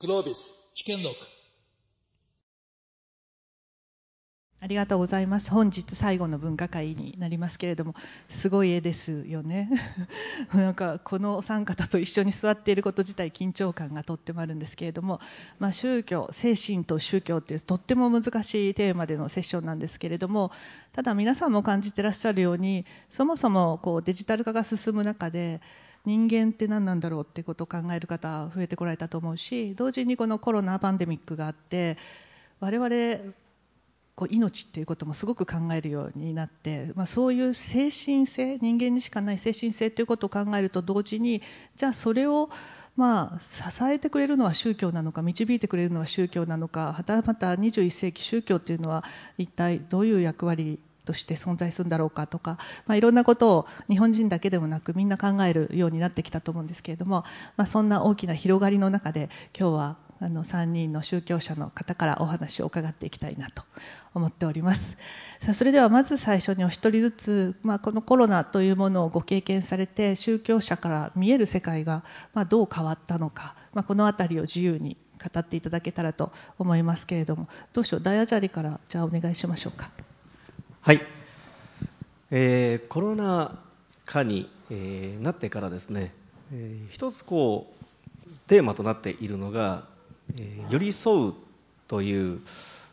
Globis, Chicken Look. ありがとうございます。本日最後の文化会になりますけれども、すごい絵ですよね。なんかこのお三方と一緒に座っていること自体緊張感がとってもあるんですけれども、まあ、宗教、精神と宗教というとっても難しいテーマでのセッションなんですけれども、ただ皆さんも感じてらっしゃるように、そもそもこうデジタル化が進む中で、人間って何なんだろうってことを考える方増えてこられたと思うし同時にこのコロナパンデミックがあって我々こう命っていうこともすごく考えるようになって、まあ、そういう精神性人間にしかない精神性ということを考えると同時にじゃあそれをまあ支えてくれるのは宗教なのか導いてくれるのは宗教なのかはたまた21世紀宗教っていうのは一体どういう役割として存在するんだろうかとか、まあ、いろんなことを日本人だけでもなくみんな考えるようになってきたと思うんですけれども、まあ、そんな大きな広がりの中で今日はあの3人の宗教者の方からお話を伺っていきたいなと思っておりますさあそれではまず最初にお一人ずつ、まあ、このコロナというものをご経験されて宗教者から見える世界がまあどう変わったのか、まあ、この辺りを自由に語っていただけたらと思いますけれどもどうしようダイアジャリからじゃあお願いしましょうか。はい、えーコロナ禍に、えーなってからですね、えー一つこうテーマとなっているのが、えー寄り添うという、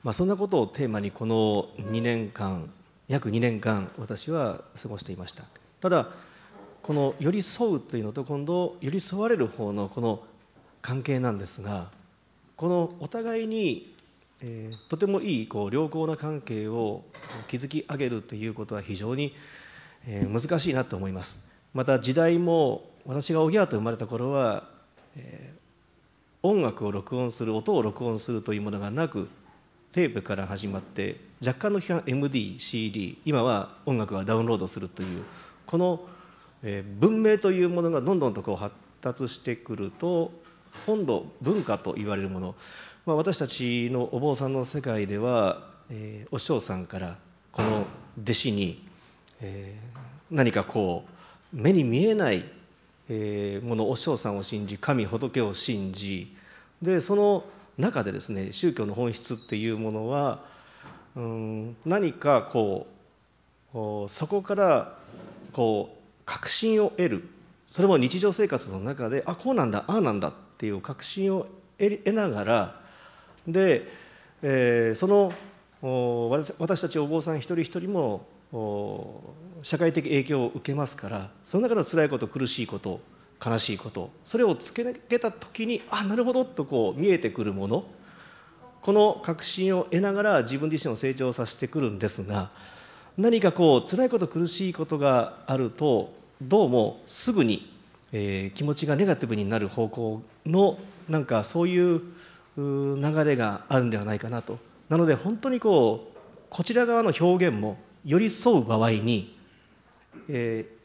まあ、そんなことをテーマにこの2年間約2年間私は過ごしていました。ただこの寄り添うというのと今度寄り添われる方のこの関係なんですがこのお互いにえーとてもいいこう良好な関係を築き上げるということは非常に、えー難しいなと思います。また時代も私がおぎゃーと生まれた頃は、えー音楽を録音する音を録音するというものがなくテープから始まって若干の批判 MD、CD 今は音楽はダウンロードするというこの、えー文明というものがどんどんとこう発達してくると今度文化と言われるもの、まあ、私たちのお坊さんの世界では、えーお師匠さんからこの弟子に、えー何かこう目に見えないえーものお師匠さんを信じ神仏を信じでその中でですね宗教の本質っていうものはうん何かこうおそこからこう確信を得る。それも日常生活の中であこうなんだああなんだっていう確信を得ながらで、えーその私たちお坊さん一人一人も社会的影響を受けますからその中の辛いこと苦しいこと悲しいことそれを突き抜けた時にあなるほどとこう見えてくるものこの確信を得ながら自分自身を成長させてくるんですが何かこう辛いこと苦しいことがあるとどうもすぐに、えー気持ちがネガティブになる方向のなんかそういう流れがあるんではないかなと。なので本当にこうこちら側の表現も寄り添う場合に、えー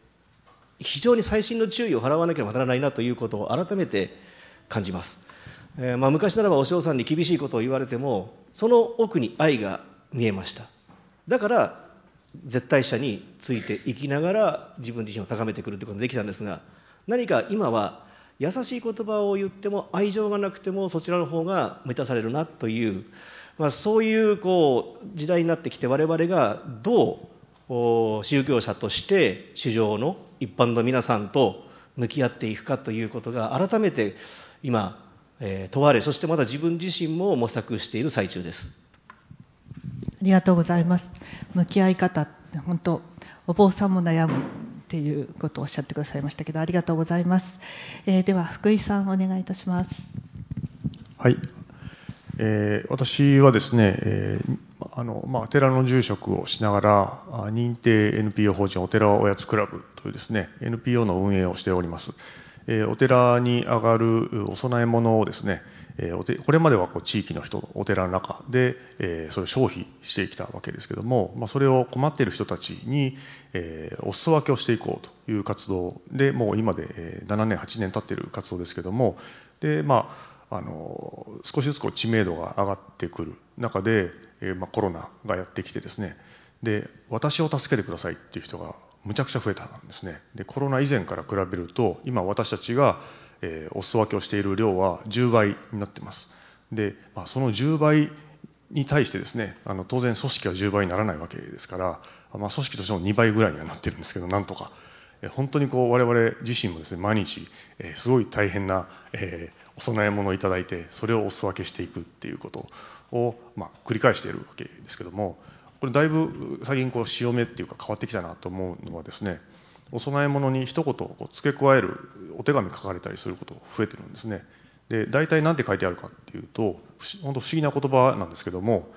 非常に細心の注意を払わなければならないなということを改めて感じます、えーまあ、昔ならばお嬢さんに厳しいことを言われてもその奥に愛が見えました。だから絶対者についていきながら自分自身を高めてくるということができたんですが何か今は優しい言葉を言っても愛情がなくてもそちらの方が満たされるなという、まあ、そういうこう時代になってきて我々がどう宗教者として市場の一般の皆さんと向き合っていくかということが改めて今、え問われそしてまだ自分自身も模索している最中です。ありがとうございます。向き合い方って本当お坊さんも悩むっていうことをおっしゃってくださいましたけどありがとうございます。えーでは福井さんお願いいたします。はい、えー私はですね、えーあのまあ、寺の住職をしながらあ認定 NPO 法人お寺おやつクラブというですね NPO の運営をしております、えーお寺に上がるお供え物をですね、えーおてこれまではこう地域の人お寺の中で、えーそれを消費してきたわけですけども、ま、それを困っている人たちに、えーお裾分けをしていこうという活動でもう今で、7年8年経っている活動ですけどもでまああの少しずつこう知名度が上がってくる中で、えまあ、コロナがやってきてですねで私を助けてくださいっていう人がむちゃくちゃ増えたんですね。でコロナ以前から比べると今私たちが、えー、お裾分けをしている量は10倍になってます。で、まあ、その10倍に対してですね、あの当然組織は10倍にならないわけですから、まあ、組織としても2倍ぐらいにはなってるんですけど、なんとか。本当にこう我々自身もですね毎日、えー、すごい大変な、えー、お供え物をいただいてそれをお裾分けしていくっていうことを、まあ、繰り返しているわけですけどもこれだいぶ最近こう潮目っていうか変わってきたなと思うのはですねお供え物に一言こう付け加えるお手紙書かれたりすること増えてるんですね。で大体何て書いてあるかっていうと本当不思議な言葉なんですけども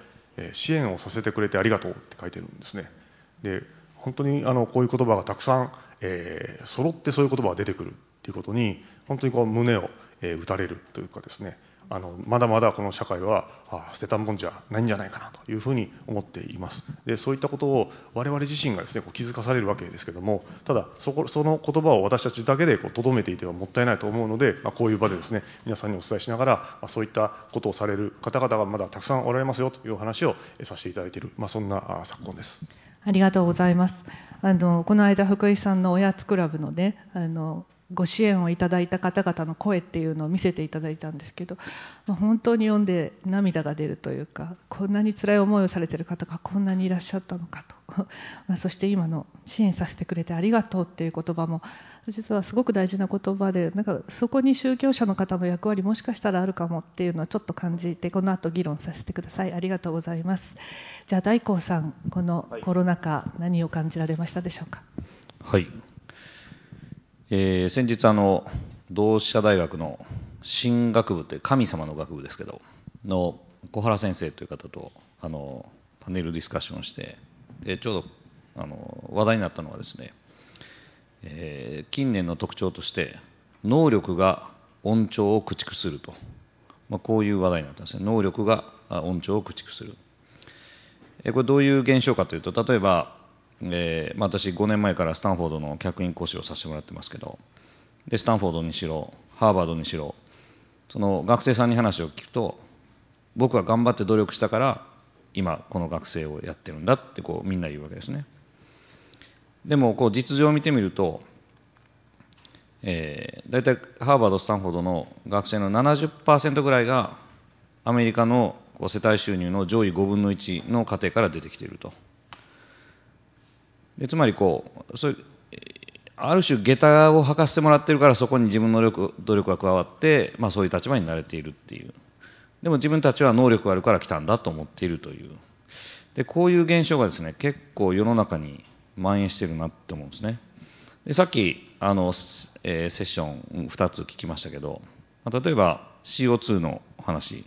支援をさせてくれてありがとうって書いてるんですね。で本当にあのこういう言葉がたくさん、えー、揃ってそういう言葉が出てくるっていうことに本当にこう胸を、え、打たれるというかですね。あのまだまだこの社会はあ捨てたもんじゃないんじゃないかなというふうに思っていますでそういったことを我々自身がですねこう気づかされるわけですけどもただそこその言葉を私たちだけでとどめていてはもったいないと思うので、まあ、こういう場でですね皆さんにお伝えしながら、まあ、そういったことをされる方々がまだたくさんおられますよという話をさせていただいている、まあ、そんな昨今です。ありがとうございます。あのこの間福井さんのおやつクラブのねあのご支援をいただいた方々の声っていうのを見せていただいたんですけど、まあ、本当に読んで涙が出るというかこんなに辛い思いをされてる方がこんなにいらっしゃったのかと。まそして今の支援させてくれてありがとうっていう言葉も実はすごく大事な言葉でなんかそこに宗教者の方の役割もしかしたらあるかもっていうのはちょっと感じてこの後議論させてください。ありがとうございます。じゃあ大光さんこのコロナ禍、何を感じられましたでしょうか？はい。えー、先日あの同志社大学の神学部って神様の学部ですけどの小原先生という方とあのパネルディスカッションしてでちょうどあの話題になったのはですね、えー、近年の特徴として能力が音調を駆逐すると、まあ、こういう話題になったんですね。能力が音調を駆逐する、え、これどういう現象かというと例えばえーまあ、私5年前からスタンフォードの客員講師をさせてもらってますけどでスタンフォードにしろハーバードにしろその学生さんに話を聞くと僕は頑張って努力したから今この学生をやってるんだってこうみんな言うわけですね。でもこう実情を見てみると、えー、大体ハーバードスタンフォードの学生の70%ぐらいがアメリカの世帯収入の上位5分の1の家庭から出てきていると。でつまりこうそうある種下駄を履かせてもらってるからそこに自分の力努力が加わって、まあ、そういう立場になれているっていう。でも自分たちは能力があるから来たんだと思っているという。でこういう現象がですね結構世の中に蔓延してるなって思うんですね。でさっきあの、えー、セッション2つ聞きましたけど、まあ、例えば CO2 の話。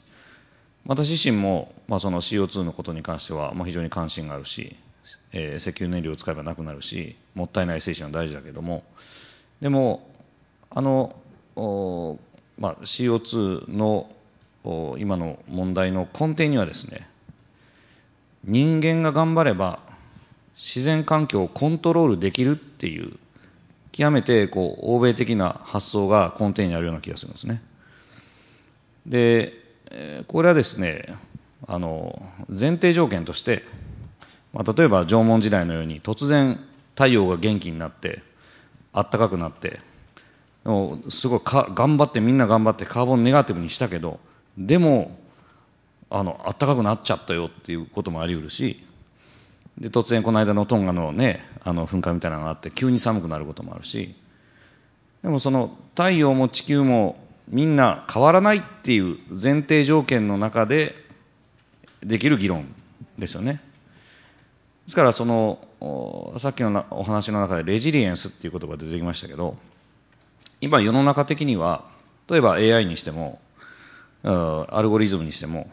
私自身も、まあ、その CO2 のことに関しては、まあ、非常に関心があるしえー、石油燃料を使えばなくなるしもったいない精神は大事だけどもでもあの、まあ、CO2 の今の問題の根底にはですね人間が頑張れば自然環境をコントロールできるっていう極めてこう欧米的な発想が根底にあるような気がするんですね。でこれはですねあの前提条件としてまあ、例えば縄文時代のように突然太陽が元気になってあったかくなってすごいか頑張ってみんな頑張ってカーボンネガティブにしたけどでもあのあったかくなっちゃったよっていうこともあり得るしで突然この間のトンガのねあの噴火みたいなのがあって急に寒くなることもあるしでもその太陽も地球もみんな変わらないっていう前提条件の中でできる議論ですよね。ですからそのさっきのお話の中でレジリエンスっていう言葉が出てきましたけど今世の中的には例えば AI にしてもアルゴリズムにしても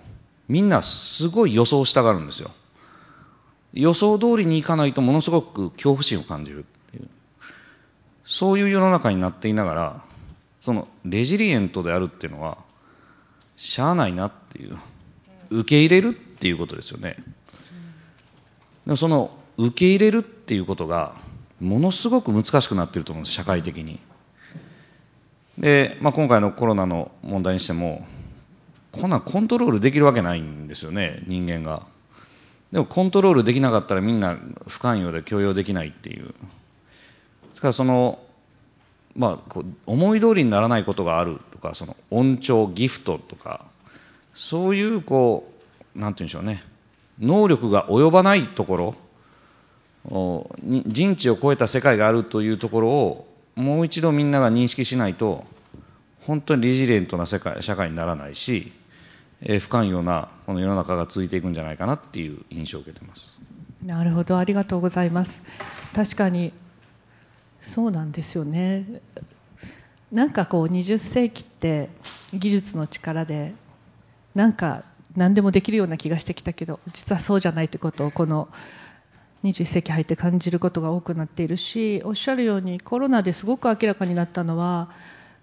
みんなすごい予想したがるんですよ。予想通りにいかないとものすごく恐怖心を感じるっていう。そういう世の中になっていながらそのレジリエントであるっていうのはしゃあないなっていう。受け入れるっていうことですよね。でその受け入れるっていうことがものすごく難しくなってると思うんです社会的に。で、まあ、今回のコロナの問題にしてもこんなんコントロールできるわけないんですよね人間が。でもコントロールできなかったらみんな不寛容で許容できないっていう。ですからそのまあ、こう思い通りにならないことがあるとかその恩寵ギフトとかそういうこうなんて言うんでしょうね。能力が及ばないところ人知を超えた世界があるというところをもう一度みんなが認識しないと本当にリジリエントな世界社会にならないし、えー、不寛容なこの世の中が続いていくんじゃないかなっていう印象を受けてます。なるほど。ありがとうございます。確かにそうなんですよね。なんかこう20世紀って技術の力でなんか何でもできるような気がしてきたけど実はそうじゃないってことをこの21世紀入って感じることが多くなっているしおっしゃるようにコロナですごく明らかになったのは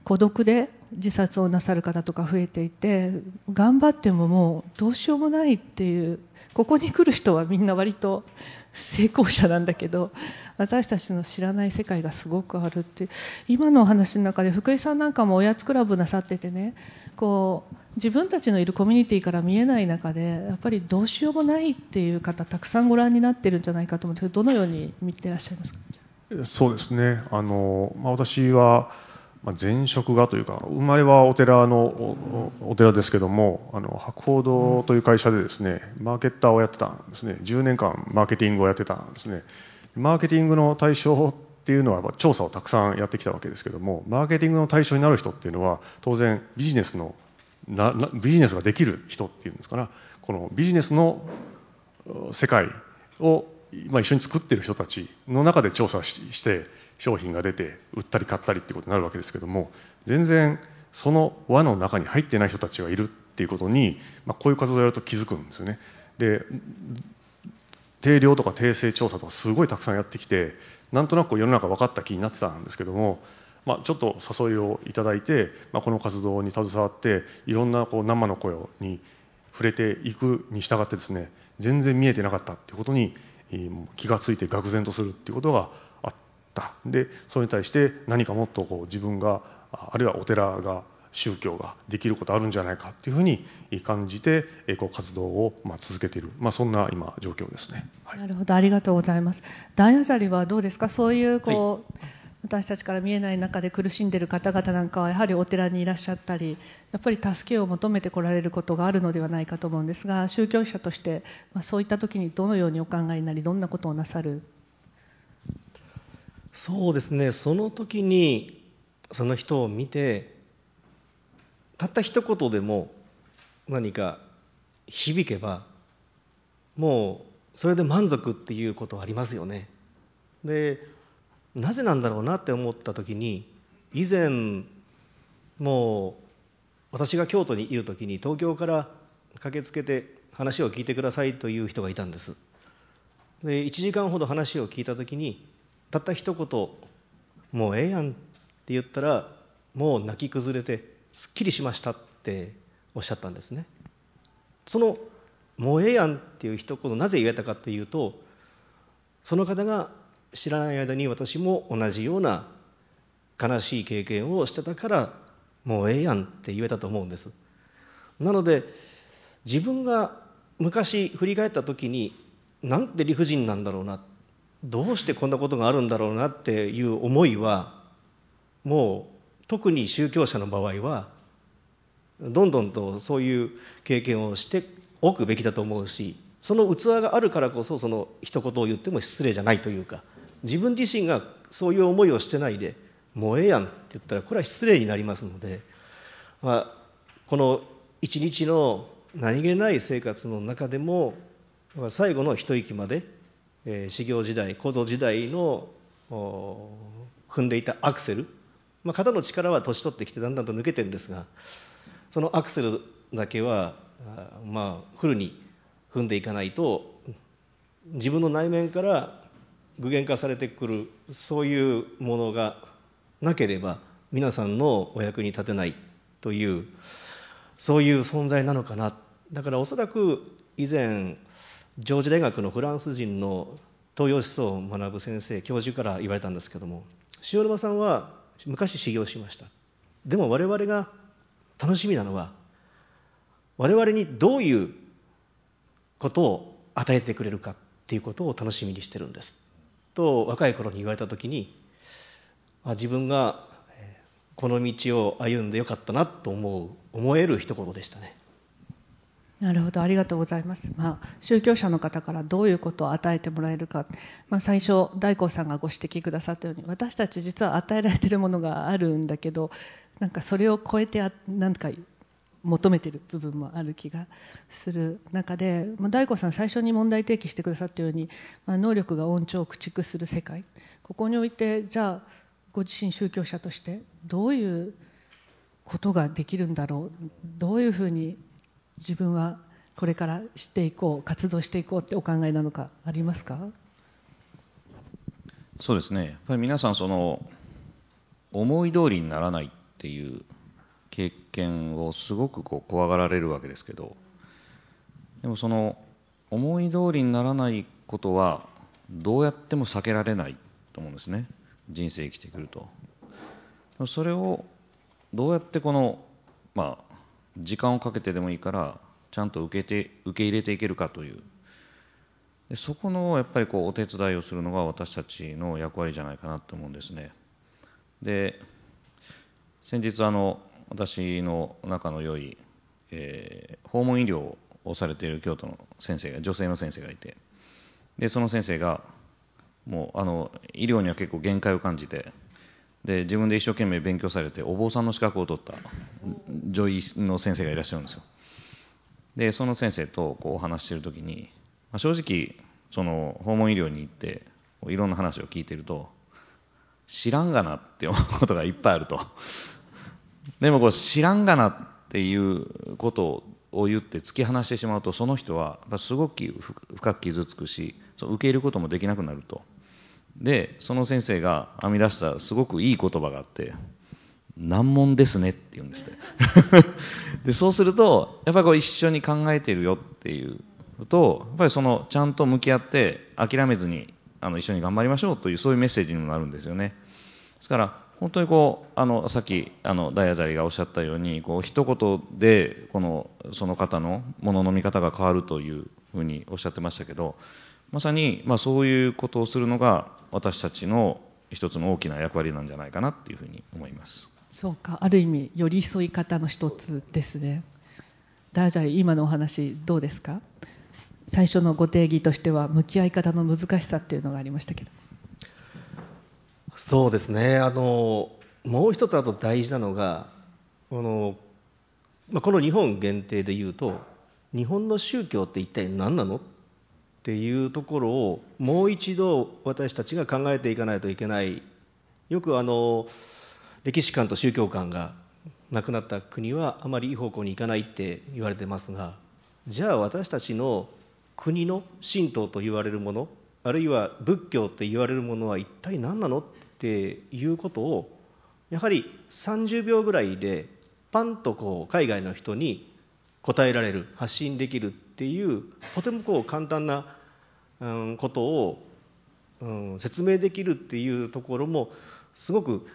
孤独で自殺をなさる方とか増えていて頑張ってももうどうしようもないっていうここに来る人はみんな割と成功者なんだけど私たちの知らない世界がすごくあるって。今のお話の中で福井さんなんかもおやつクラブなさっててねこう自分たちのいるコミュニティから見えない中でやっぱりどうしようもないっていう方たくさんご覧になってるんじゃないかと思うんですけどどのように見てらっしゃいますか？そうですね。あの、まあ、私はまあ、前職がというか生まれはお寺のお寺ですけどもあの博報堂という会社でですねマーケッターをやってたんですね。10年間マーケティングをやってたんですね。マーケティングの対象っていうのは調査をたくさんやってきたわけですけどもマーケティングの対象になる人っていうのは当然ビジネスのなビジネスができる人っていうんですかな。このビジネスの世界を、まあ、一緒に作ってる人たちの中で調査して商品が出て売ったり買ったりっていうことになるわけですけども全然その輪の中に入ってない人たちがいるっていうことに、まあ、こういう活動をやると気づくんですよね。で定量とか定性調査とかすごいたくさんやってきてなんとなく世の中分かった気になってたんですけども、まあ、ちょっと誘いをいただいて、まあ、この活動に携わっていろんなこう生の声に触れていくに従ってですね全然見えてなかったっていうことに気がついて愕然とするっていうことがったでそれに対して何かもっとこう自分があるいはお寺が宗教ができることあるんじゃないかっていうふうに感じてこう活動をまあ続けている、まあ、そんな今状況ですね、はい、なるほど。ありがとうございます。大アジャリはどうですか？そういうこう、はい私たちから見えない中で苦しんでいる方々なんかはやはりお寺にいらっしゃったりやっぱり助けを求めてこられることがあるのではないかと思うんですが宗教者として、まあ、そういった時にどのようにお考えになりどんなことをなさるそうですね。その時にその人を見てたった一言でも何か響けばもうそれで満足っていうことはありますよね。でなぜなんだろうなって思った時に以前もう私が京都にいる時に東京から駆けつけて話を聞いてくださいという人がいたんです。で1時間ほど話を聞いた時にたった一言「もうええやん」って言ったらもう泣き崩れてすっきりしましたっておっしゃったんですね。その「もうええやん」っていう一言なぜ言えたかっていうとその方が知らない間に私も同じような悲しい経験をしてたからもうええやんって言えたと思うんです。なので自分が昔振り返った時になんて理不尽なんだろうなどうしてこんなことがあるんだろうなっていう思いはもう特に宗教者の場合はどんどんとそういう経験をしておくべきだと思うしその器があるからこそその一言を言っても失礼じゃないというか自分自身がそういう思いをしてないでもうええやんって言ったらこれは失礼になりますので、まあ、この一日の何気ない生活の中でも最後の一息までえー、修行時代構造時代の踏んでいたアクセル、まあ、肩の力は年取ってきてだんだんと抜けてるんですがそのアクセルだけはまあフルに踏んでいかないと自分の内面から具現化されてくるそういうものがなければ皆さんのお役に立てないというそういう存在なのかな。だからおそらく以前ジョージ大学のフランス人の東洋思想を学ぶ先生教授から言われたんですけども塩沼さんは昔修行しました。でも我々が楽しみなのは我々にどういうことを与えてくれるかっていうことを楽しみにしてるんです。と若い頃に言われた時に自分がこの道を歩んでよかったなと思う思える一言でしたね。なるほど。ありがとうございます、まあ、宗教者の方からどういうことを与えてもらえるか、まあ、最初大光さんがご指摘くださったように私たち実は与えられているものがあるんだけどなんかそれを超えてなんか求めてる部分もある気がする中で、まあ、大悟さん最初に問題提起してくださったように、まあ、能力が恩寵を駆逐する世界。ここにおいてじゃあご自身宗教者としてどういうことができるんだろう。どういうふうに自分はこれからしていこう活動していこうってお考えなのかありますか？そうですね。やっぱり皆さんその思い通りにならないっていう経験をすごくこう怖がられるわけですけどでもその思い通りにならないことはどうやっても避けられないと思うんですね。人生生きてくると。それをどうやってこのまあ時間をかけてでもいいからちゃんと受けて受け入れていけるかという。でそこのやっぱりこうお手伝いをするのが私たちの役割じゃないかなと思うんですね。で先日あの私の仲の良い、えー、訪問医療をされている京都の先生が女性の先生がいて。でその先生がもうあの医療には結構限界を感じてで自分で一生懸命勉強されてお坊さんの資格を取った女医の先生がいらっしゃるんですよ。でその先生とこうお話してる時に、まあ、正直その訪問医療に行っていろんな話を聞いてると知らんがなって思うことがいっぱいあると。でもこう知らんがなっていうことを言って突き放してしまうとその人はすごく深く傷つくし受け入れることもできなくなると。でその先生が編み出したすごくいい言葉があって「難問ですね」って言うんですって。でそうするとやっぱりこう一緒に考えてるよっていうとやっぱりそのちゃんと向き合って諦めずにあの一緒に頑張りましょうというそういうメッセージにもなるんですよね。ですから本当にこうあのさっきあのダイヤザリがおっしゃったようにこう一言でこのその方のものの見方が変わるというふうにおっしゃってましたけどまさに、まあ、そういうことをするのが私たちの一つの大きな役割なんじゃないかなっていうふうに思います。そうか。ある意味寄り添い方の一つですね。ダージャリ今のお話どうですか？最初のご定義としては向き合い方の難しさっていうのがありましたけど。そうですね。あのもう一つあと大事なのがこの,、まあ、この日本限定で言うと日本の宗教って一体何なの？っていうところをもう一度私たちが考えていかないといけない。よくあの歴史観と宗教観がなくなった国はあまりいい方向に行かないって言われてますがじゃあ私たちの国の神道と言われるものあるいは仏教って言われるものは一体何なのっていうことをやはり30秒ぐらいでパンとこう海外の人に答えられる発信できるっていうとてもこう簡単な、ことを、説明できるっていうところもすごく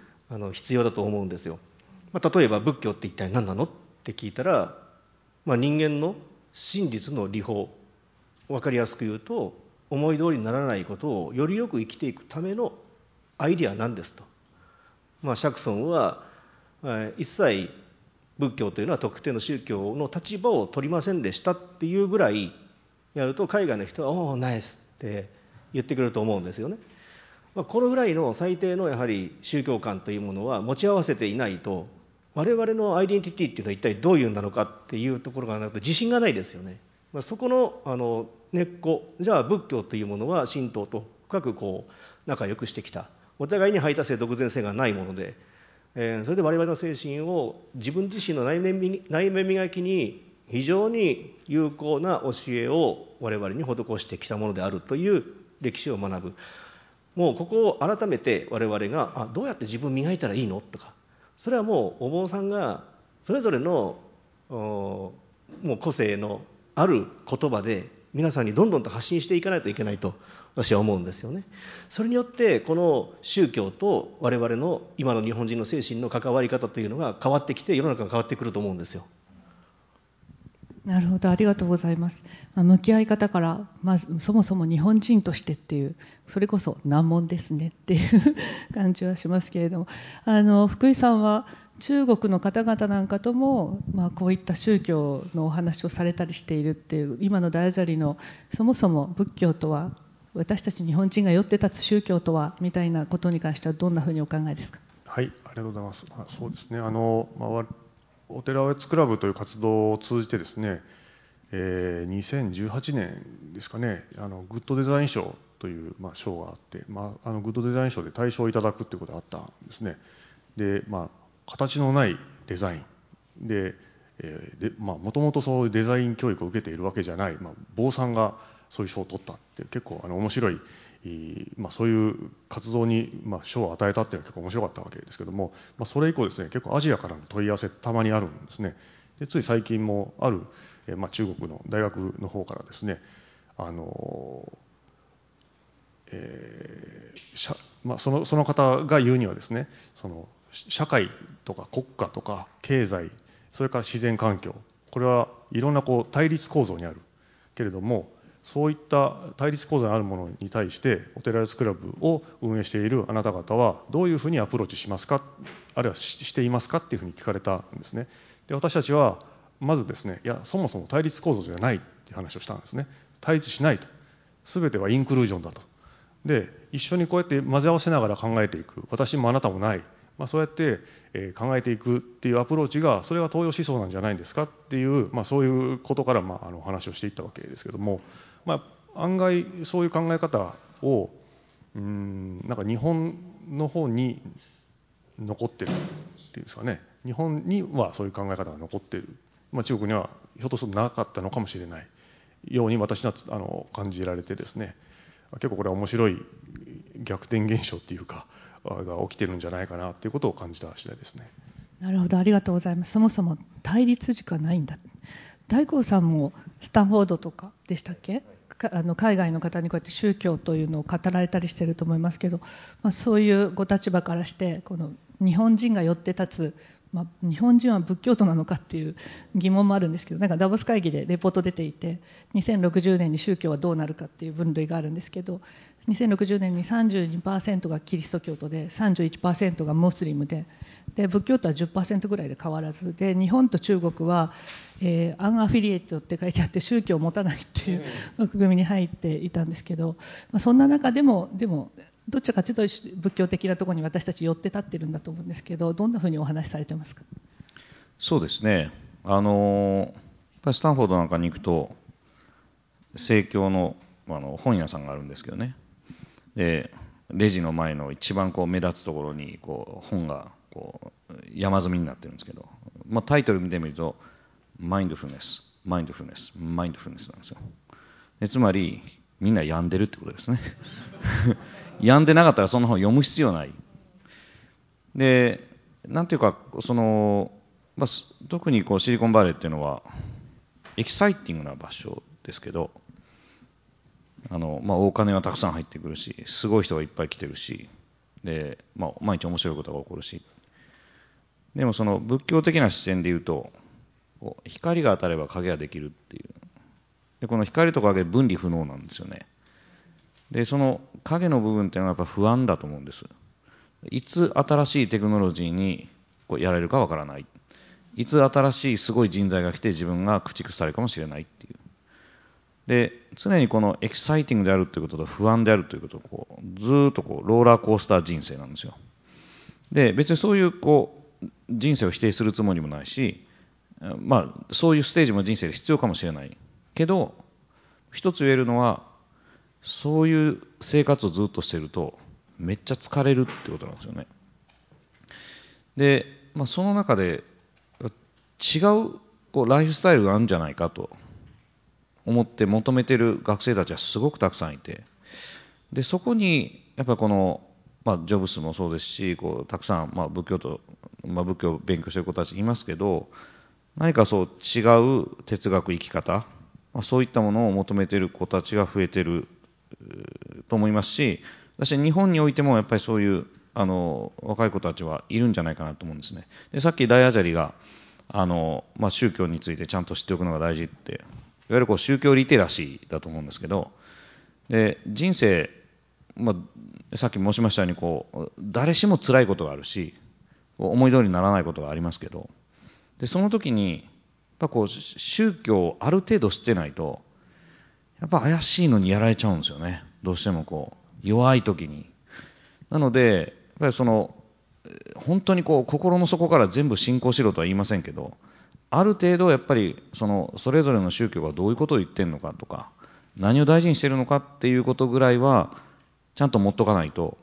必要だと思うんですよ。ま、例えば仏教って一体何なのって聞いたら、まあ、人間の真実の理法分かりやすく言うと思い通りにならないことをよりよく生きていくためのアイディアなんですと。まあ、釈尊は一切仏教というのは特定の宗教の立場を取りませんでしたっていうぐらいやると海外の人は「おおナイス」って言ってくれると思うんですよね。まあ、このぐらいの最低のやはり宗教観というものは持ち合わせていないと我々のアイデンティティっていうのは一体どういうんなのかっていうところがなくて自信がないですよね。まあ、そこのあの根っこじゃあ仏教というものは神道と深くこう仲良くしてきたお互いに排他性独善性がないものでえそれで我々の精神を自分自身の内面内面磨きに非常に有効な教えを我々に施してきたものであるという歴史を学ぶ。もうここを改めて我々があどうやって自分磨いたらいいの？とか。それはもうお坊さんがそれぞれのもう個性のある言葉で皆さんにどんどんと発信していかないといけないと。私は思うんですよね。それによってこの宗教と我々の今の日本人の精神の関わり方というのが変わってきて世の中が変わってくると思うんですよ。なるほどありがとうございます、まあ、向き合い方からまずそもそも日本人としてっていうそれこそ難問ですねっていう感じはしますけれどもあの福井さんは中国の方々なんかとも、まあ、こういった宗教のお話をされたりしているっていう今の大砂利のそもそも仏教とは私たち日本人が寄って立つ宗教とはみたいなことに関してはどんなふうにお考えですか？はいありがとうございます。あそうですね。あの、まあお寺おやつクラブという活動を通じてですね、えー、2018年ですかねあのグッドデザイン賞という、まあ、賞があって、まあ、あのグッドデザイン賞で大賞をいただくということがあったんですね。で、まあ、形のないデザイン。でもともとそういうデザイン教育を受けているわけじゃない、まあ、坊さんがそういう賞を取ったって結構あの面白いまあ、そういう活動に、まあ、賞を与えたっていうのは結構面白かったわけですけども、まあ、それ以降ですね結構アジアからの問い合わせたまにあるんですね。でつい最近もある、えまあ、中国の大学の方からですねあの、えーまあ、そのその方が言うにはですねその社会とか国家とか経済それから自然環境これはいろんなこう対立構造にあるけれどもそういった対立構造にあるものに対してお寺やスクラブを運営しているあなた方はどういうふうにアプローチしますか？あるいはしていますかっていうふうに聞かれたんですね。で私たちはまずですねいやそもそも対立構造じゃないっていう話をしたんですね。対立しないと。全てはインクルージョンだと。で一緒にこうやって混ぜ合わせながら考えていく。私もあなたもない。まあ、そうやって、考えていくっていうアプローチがそれが東洋思想なんじゃないんですかっていう、まあ、そういうことから、まあ、あの話をしていったわけですけども、まあ、案外そういう考え方をうんなんか日本の方に残ってるっていうんですかね。日本にはそういう考え方が残ってる、まあ、中国にはひょっとするとなかったのかもしれないように私はあの感じられてですね。結構これは面白い逆転現象っていうかが起きてるんじゃないかなということを感じた次第ですね。なるほどありがとうございます。そもそも対立しかないんだ。大光さんもスタンフォードとかでしたっけ？あの海外の方にこうやって宗教というのを語られたりしてると思いますけど、まあ、そういうご立場からしてこの日本人が寄って立つまあ、日本人は仏教徒なのかっていう疑問もあるんですけどなんかダボス会議でレポート出ていて2060年に宗教はどうなるかっていう分類があるんですけど2060年に32%がキリスト教徒で31%がムスリムでで仏教徒は10%ぐらいで変わらずで日本と中国は、えー、アンアフィリエイトって書いてあって宗教を持たないっていう枠組みに入っていたんですけど、まあ、そんな中でもでもどちらかというと仏教的なところに私たち寄って立っているんだと思うんですけどどんなふうにお話しされてますか？そうですね。あのスタンフォードなんかに行くと正教のあの本屋さんがあるんですけどね。でレジの前の一番こう目立つところにこう本がこう山積みになってるんですけど、まあ、タイトル見てみるとマインドフルネスマインドフルネスマインドフルネスなんですよ。でつまりみんな病んでるってことですね。病んでなかったらそんな本読む必要ない。でなんていうかその、まあ、特にこうシリコンバレーっていうのはエキサイティングな場所ですけどあの、まあ、お金はたくさん入ってくるしすごい人がいっぱい来てるしで、まあ、毎日面白いことが起こるし。でもその仏教的な視点で言うと光が当たれば影ができるっていう。でこの光と影分離不能なんですよね。でその影の部分っていうのはやっぱ不安だと思うんです。いつ新しいテクノロジーにこうやれるかわからない。いつ新しいすごい人材が来て自分が駆逐されるかもしれないっていう。で常にこのエキサイティングであるということと不安であるということをこうずっとこうローラーコースター人生なんですよ。で別にそういうこう人生を否定するつもりもないしまあそういうステージも人生で必要かもしれない。けど一つ言えるのはそういう生活をずっとしてるとめっちゃ疲れるってことなんですよね。で、まあ、その中で違うこうライフスタイルがあるんじゃないかと思って求めてる学生たちはすごくたくさんいてでそこにやっぱこの、まあ、ジョブスもそうですしこうたくさん、まあ、仏教と、まあ、仏教を勉強してる子たちいますけど何かそう違う哲学生き方、ま、そういったものを求めている子たちが増えてると思いますし私日本においてもやっぱりそういうあの若い子たちはいるんじゃないかなと思うんですね。でさっき大アジャリがあの、まあ、宗教についてちゃんと知っておくのが大事っていわゆるこう宗教リテラシーだと思うんですけどで人生、まあ、さっき申しましたようにこう誰しも辛いことがあるし思い通りにならないことがありますけどでその時にぱこう宗教をある程度知ってないとやっぱ怪しいのにやられちゃうんですよね。どうしてもこう弱い時に。なのでやっぱりその本当にこう心の底から全部信仰しろとは言いませんけどある程度やっぱりそのそれぞれの宗教がどういうことを言ってるのかとか何を大事にしてるのかっていうことぐらいはちゃんと持っとかないと。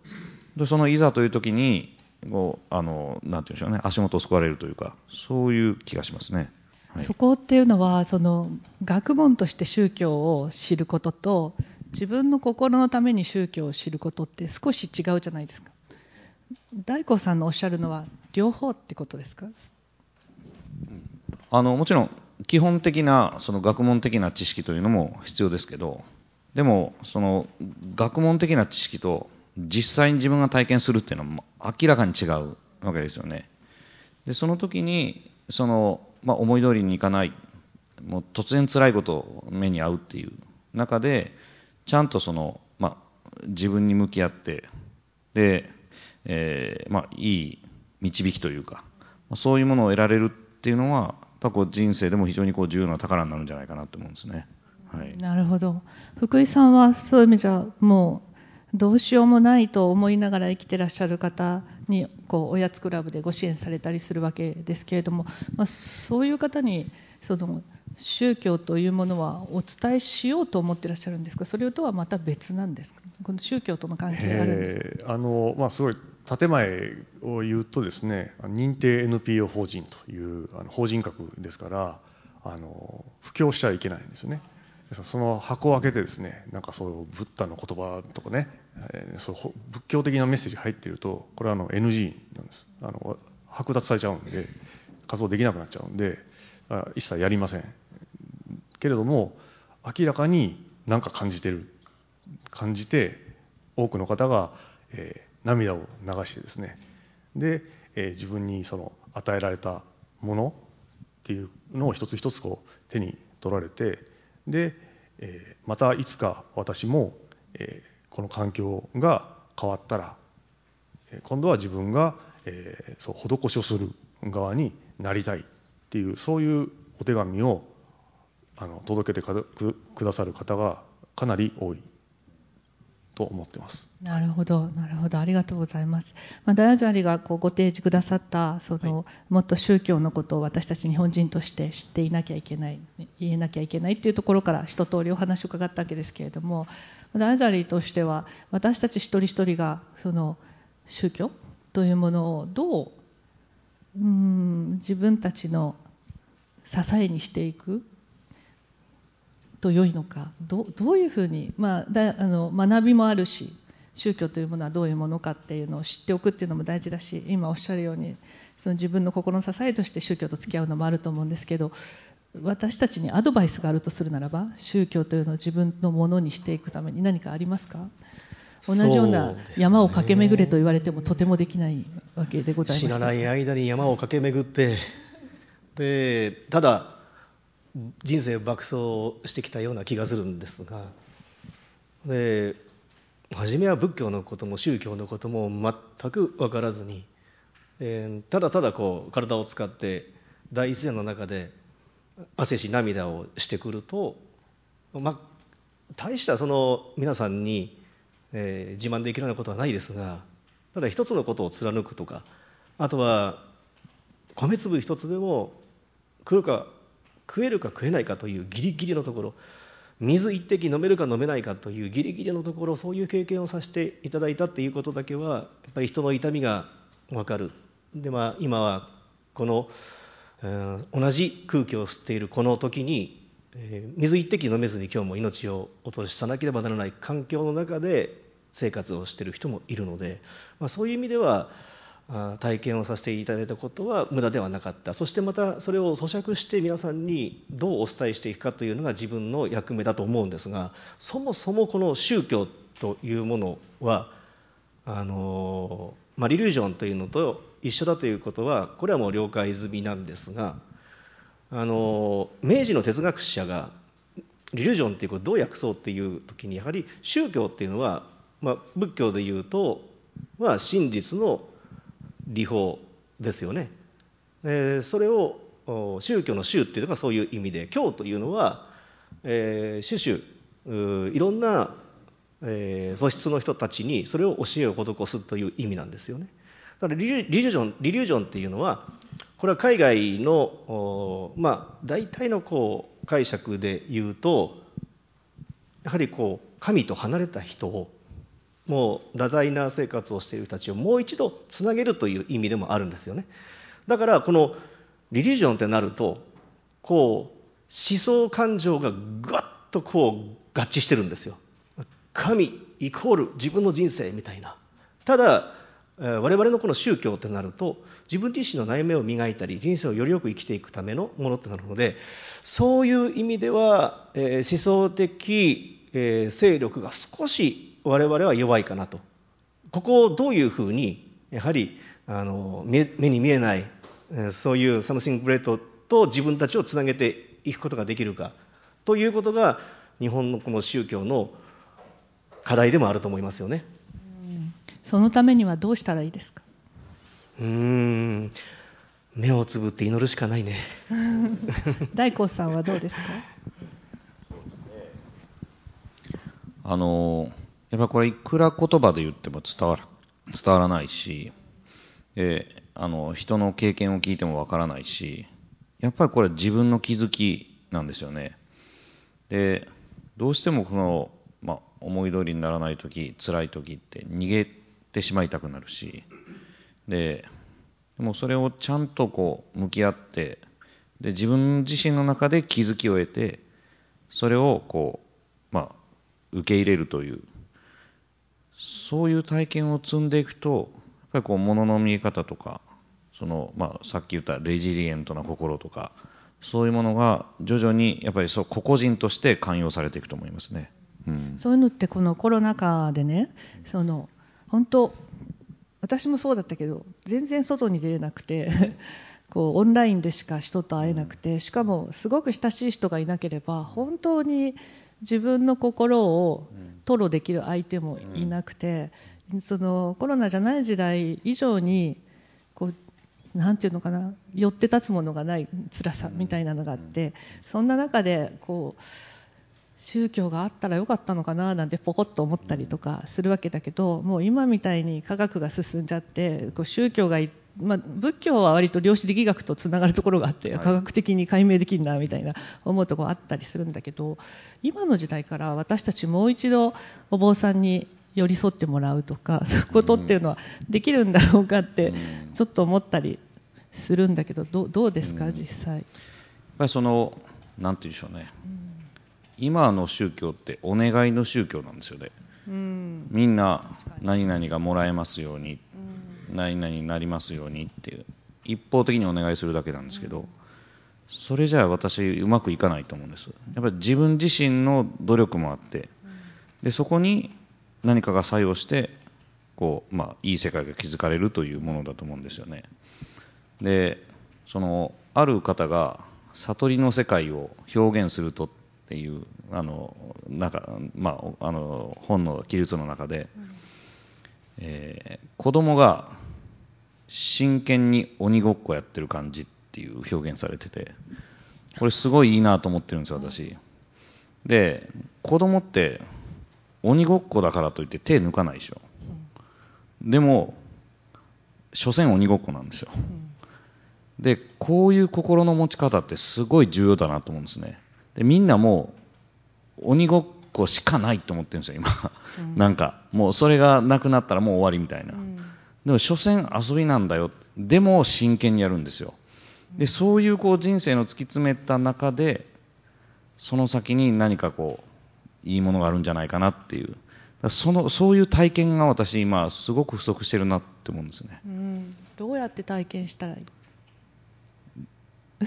でそのいざという時にこうあのなんて言うんでしょうね。足元を救われるというかそういう気がしますね。はい、そこっていうのはその学問として宗教を知ることと自分の心のために宗教を知ることって少し違うじゃないですか。大光さんのおっしゃるのは両方ってことですか？あのもちろん基本的なその学問的な知識というのも必要ですけどでもその学問的な知識と実際に自分が体験するっていうのは明らかに違うわけですよね。でその時にその、まあ、思い通りにいかないもう突然辛いことを目に遭うっていう中でちゃんとその、まあ、自分に向き合ってでえー、まあ、いい導きというか、そういうものを得られるっていうのは、やっぱこう人生でも非常にこう重要な宝になるんじゃないかなと思うんですね。はい、なるほど。福井さんはそういう意味じゃ、もうどうしようもないと思いながら生きてらっしゃる方にこうおやつクラブでご支援されたりするわけですけれども、まあ、そういう方にその宗教というものはお伝えしようと思ってらっしゃるんですか？それとはまた別なんですか？この宗教との関係があるんですか、あのまあ、すごい建前を言うとですね認定 NPO 法人というあの法人格ですからあの布教しちゃいけないんですね。その箱を開けてですねなんかそうブッダの言葉とかね、えー、そう仏教的なメッセージ入っているとこれはあの NG なんです。あの剥奪されちゃうんで活動できなくなっちゃうんで一切やりません。けれども明らかに何か感じてる。感じて多くの方が、えー、涙を流してですね。で、えー、自分にその与えられたものっていうのを一つ一つこう手に取られてで、えー、またいつか私も、えー、この環境が変わったら今度は自分が、えー、そう施しをする側になりたいっていうそういうお手紙をあの届けてくださる方がかなり多い。と思ってます。なるほど、なるほど、ありがとうございます。まあ、ダヤジャリがこうご提示くださったその、はい、もっと宗教のことを私たち日本人として知っていなきゃいけない、言えなきゃいけないっていうところから一通りお話を伺ったわけですけれども、ダヤジャリとしては私たち一人一人がその宗教というものをどううん自分たちの支えにしていくと良いのかどどういうふうに、まあ、だあの学びもあるし宗教というものはどういうものかっていうのを知っておくっていうのも大事だし今おっしゃるようにその自分の心の支えとして宗教と付き合うのもあると思うんですけど私たちにアドバイスがあるとするならば宗教というのを自分のものにしていくために何かありますか？同じような山を駆け巡れと言われてもとてもできないわけでございます知らない間に山を駆け巡ってでただ人生爆走してきたような気がするんですがで初めは仏教のことも宗教のことも全く分からずに、えー、ただただこう体を使って大自然の中で汗し涙をしてくると、まあ、大したその皆さんに、えー、自慢できるようなことはないですがただ一つのことを貫くとかあとは米粒一つでも食うか食えるか食えないかというギリギリのところ水一滴飲めるか飲めないかというギリギリのところそういう経験をさせていただいたっていうことだけはやっぱり人の痛みが分かる。で、まあ、今はこの、えー、同じ空気を吸っているこの時に、えー、水一滴飲めずに今日も命を落とさなければならない環境の中で生活をしている人もいるので、まあ、そういう意味では体験をさせていただいたことは無駄ではなかった。そしてまたそれを咀嚼して皆さんにどうお伝えしていくかというのが自分の役目だと思うんですがそもそもこの宗教というものはあの、まあ、リリュージョンというのと一緒だということはこれはもう了解済みなんですがあの明治の哲学者がリリュージョンっていうことをどう訳そうっていう時にやはり宗教っていうのは、まあ、仏教で言うと、まあ、真実の理法ですよね。えー、それを宗教の宗っていうのがそういう意味で教というのは、えー、種々いろんな、えー、素質の人たちにそれを教えを施すという意味なんですよね。だからリリュージョンリリュージョンっていうのはこれは海外のまあ大体のこう解釈で言うとやはりこう神と離れた人をもう太宰な生活をしている人たちをもう一度つなげるという意味でもあるんですよね。だからこのリリジョンってなるとこう思想感情がガッとこう合致してるんですよ。神イコール自分の人生みたいな。ただ我々のこの宗教ってなると自分自身の内面を磨いたり人生をよりよく生きていくためのものってなるのでそういう意味では、え、思想的、えー、勢力が少し我々は弱いかなと。ここをどういうふうにやはりあの目に見えない、えー、そういう Something Great と自分たちをつなげていくことができるかということが日本のこの宗教の課題でもあると思いますよね。そのためにはどうしたらいいですか？うん。目をつぶって祈るしかないね。大光さんはどうですか？あのやっぱこれいくら言葉で言っても伝わら伝わらないし、えあの人の経験を聞いてもわからないしやっぱりこれ自分の気づきなんですよね。でどうしてもこの、まあ、思い通りにならない時辛い時って逃げてしまいたくなるしででもそれをちゃんとこう向き合ってで自分自身の中で気づきを得てそれをこう受け入れるというそういう体験を積んでいくとやっぱりこう物の見え方とかその、まあ、さっき言ったレジリエントな心とかそういうものが徐々にやっぱりそう個々人として寛容されていくと思いますね。うん、そういうのってこのコロナ禍でねその本当私もそうだったけど全然外に出れなくて こうオンラインでしか人と会えなくてしかもすごく親しい人がいなければ本当に自分の心を吐露できる相手もいなくて、そのコロナじゃない時代以上にこうなんていうのかな寄って立つものがない辛さみたいなのがあってそんな中でこう宗教があったらよかったのかななんてポコッと思ったりとかするわけだけどもう今みたいに科学が進んじゃってこう宗教がまあ、仏教は割と量子力学とつながるところがあって科学的に解明できるなみたいな思うところあったりするんだけど今の時代から私たちもう一度お坊さんに寄り添ってもらうとか そういうことっていうのはできるんだろうかってちょっと思ったりするんだけどどどうですか実際。やっぱりそのなんて言うんでしょうね、今の宗教ってお願いの宗教なんですよね、うん、みんな何々がもらえますように、うん、何々になりますようにっていう。一方的にお願いするだけなんですけど、それじゃあ私うまくいかないと思うんです。やっぱり自分自身の努力もあってでそこに何かが作用してこう、まあ、いい世界が築かれるというものだと思うんですよね。でそのある方が悟りの世界を表現するとっていうあのなんか、まあ、あの本の記述の中で、うん、えー、子供が真剣に鬼ごっこやってる感じっていう表現されててこれすごいいいなと思ってるんですよ私。で子供って鬼ごっこだからといって手抜かないでしょ、うん、でも所詮鬼ごっこなんですよ、うん、でこういう心の持ち方ってすごい重要だなと思うんですね。でみんなもう鬼ごっこしかないと思ってるんですよ今、うん、なんかもうそれがなくなったらもう終わりみたいな、うん、でも所詮遊びなんだよ。でも真剣にやるんですよ。でそういうこう人生の突き詰めた中でその先に何かこういいものがあるんじゃないかなっていう。そのそういう体験が私今すごく不足してるなって思うんですね、うん、どうやって体験したらいい？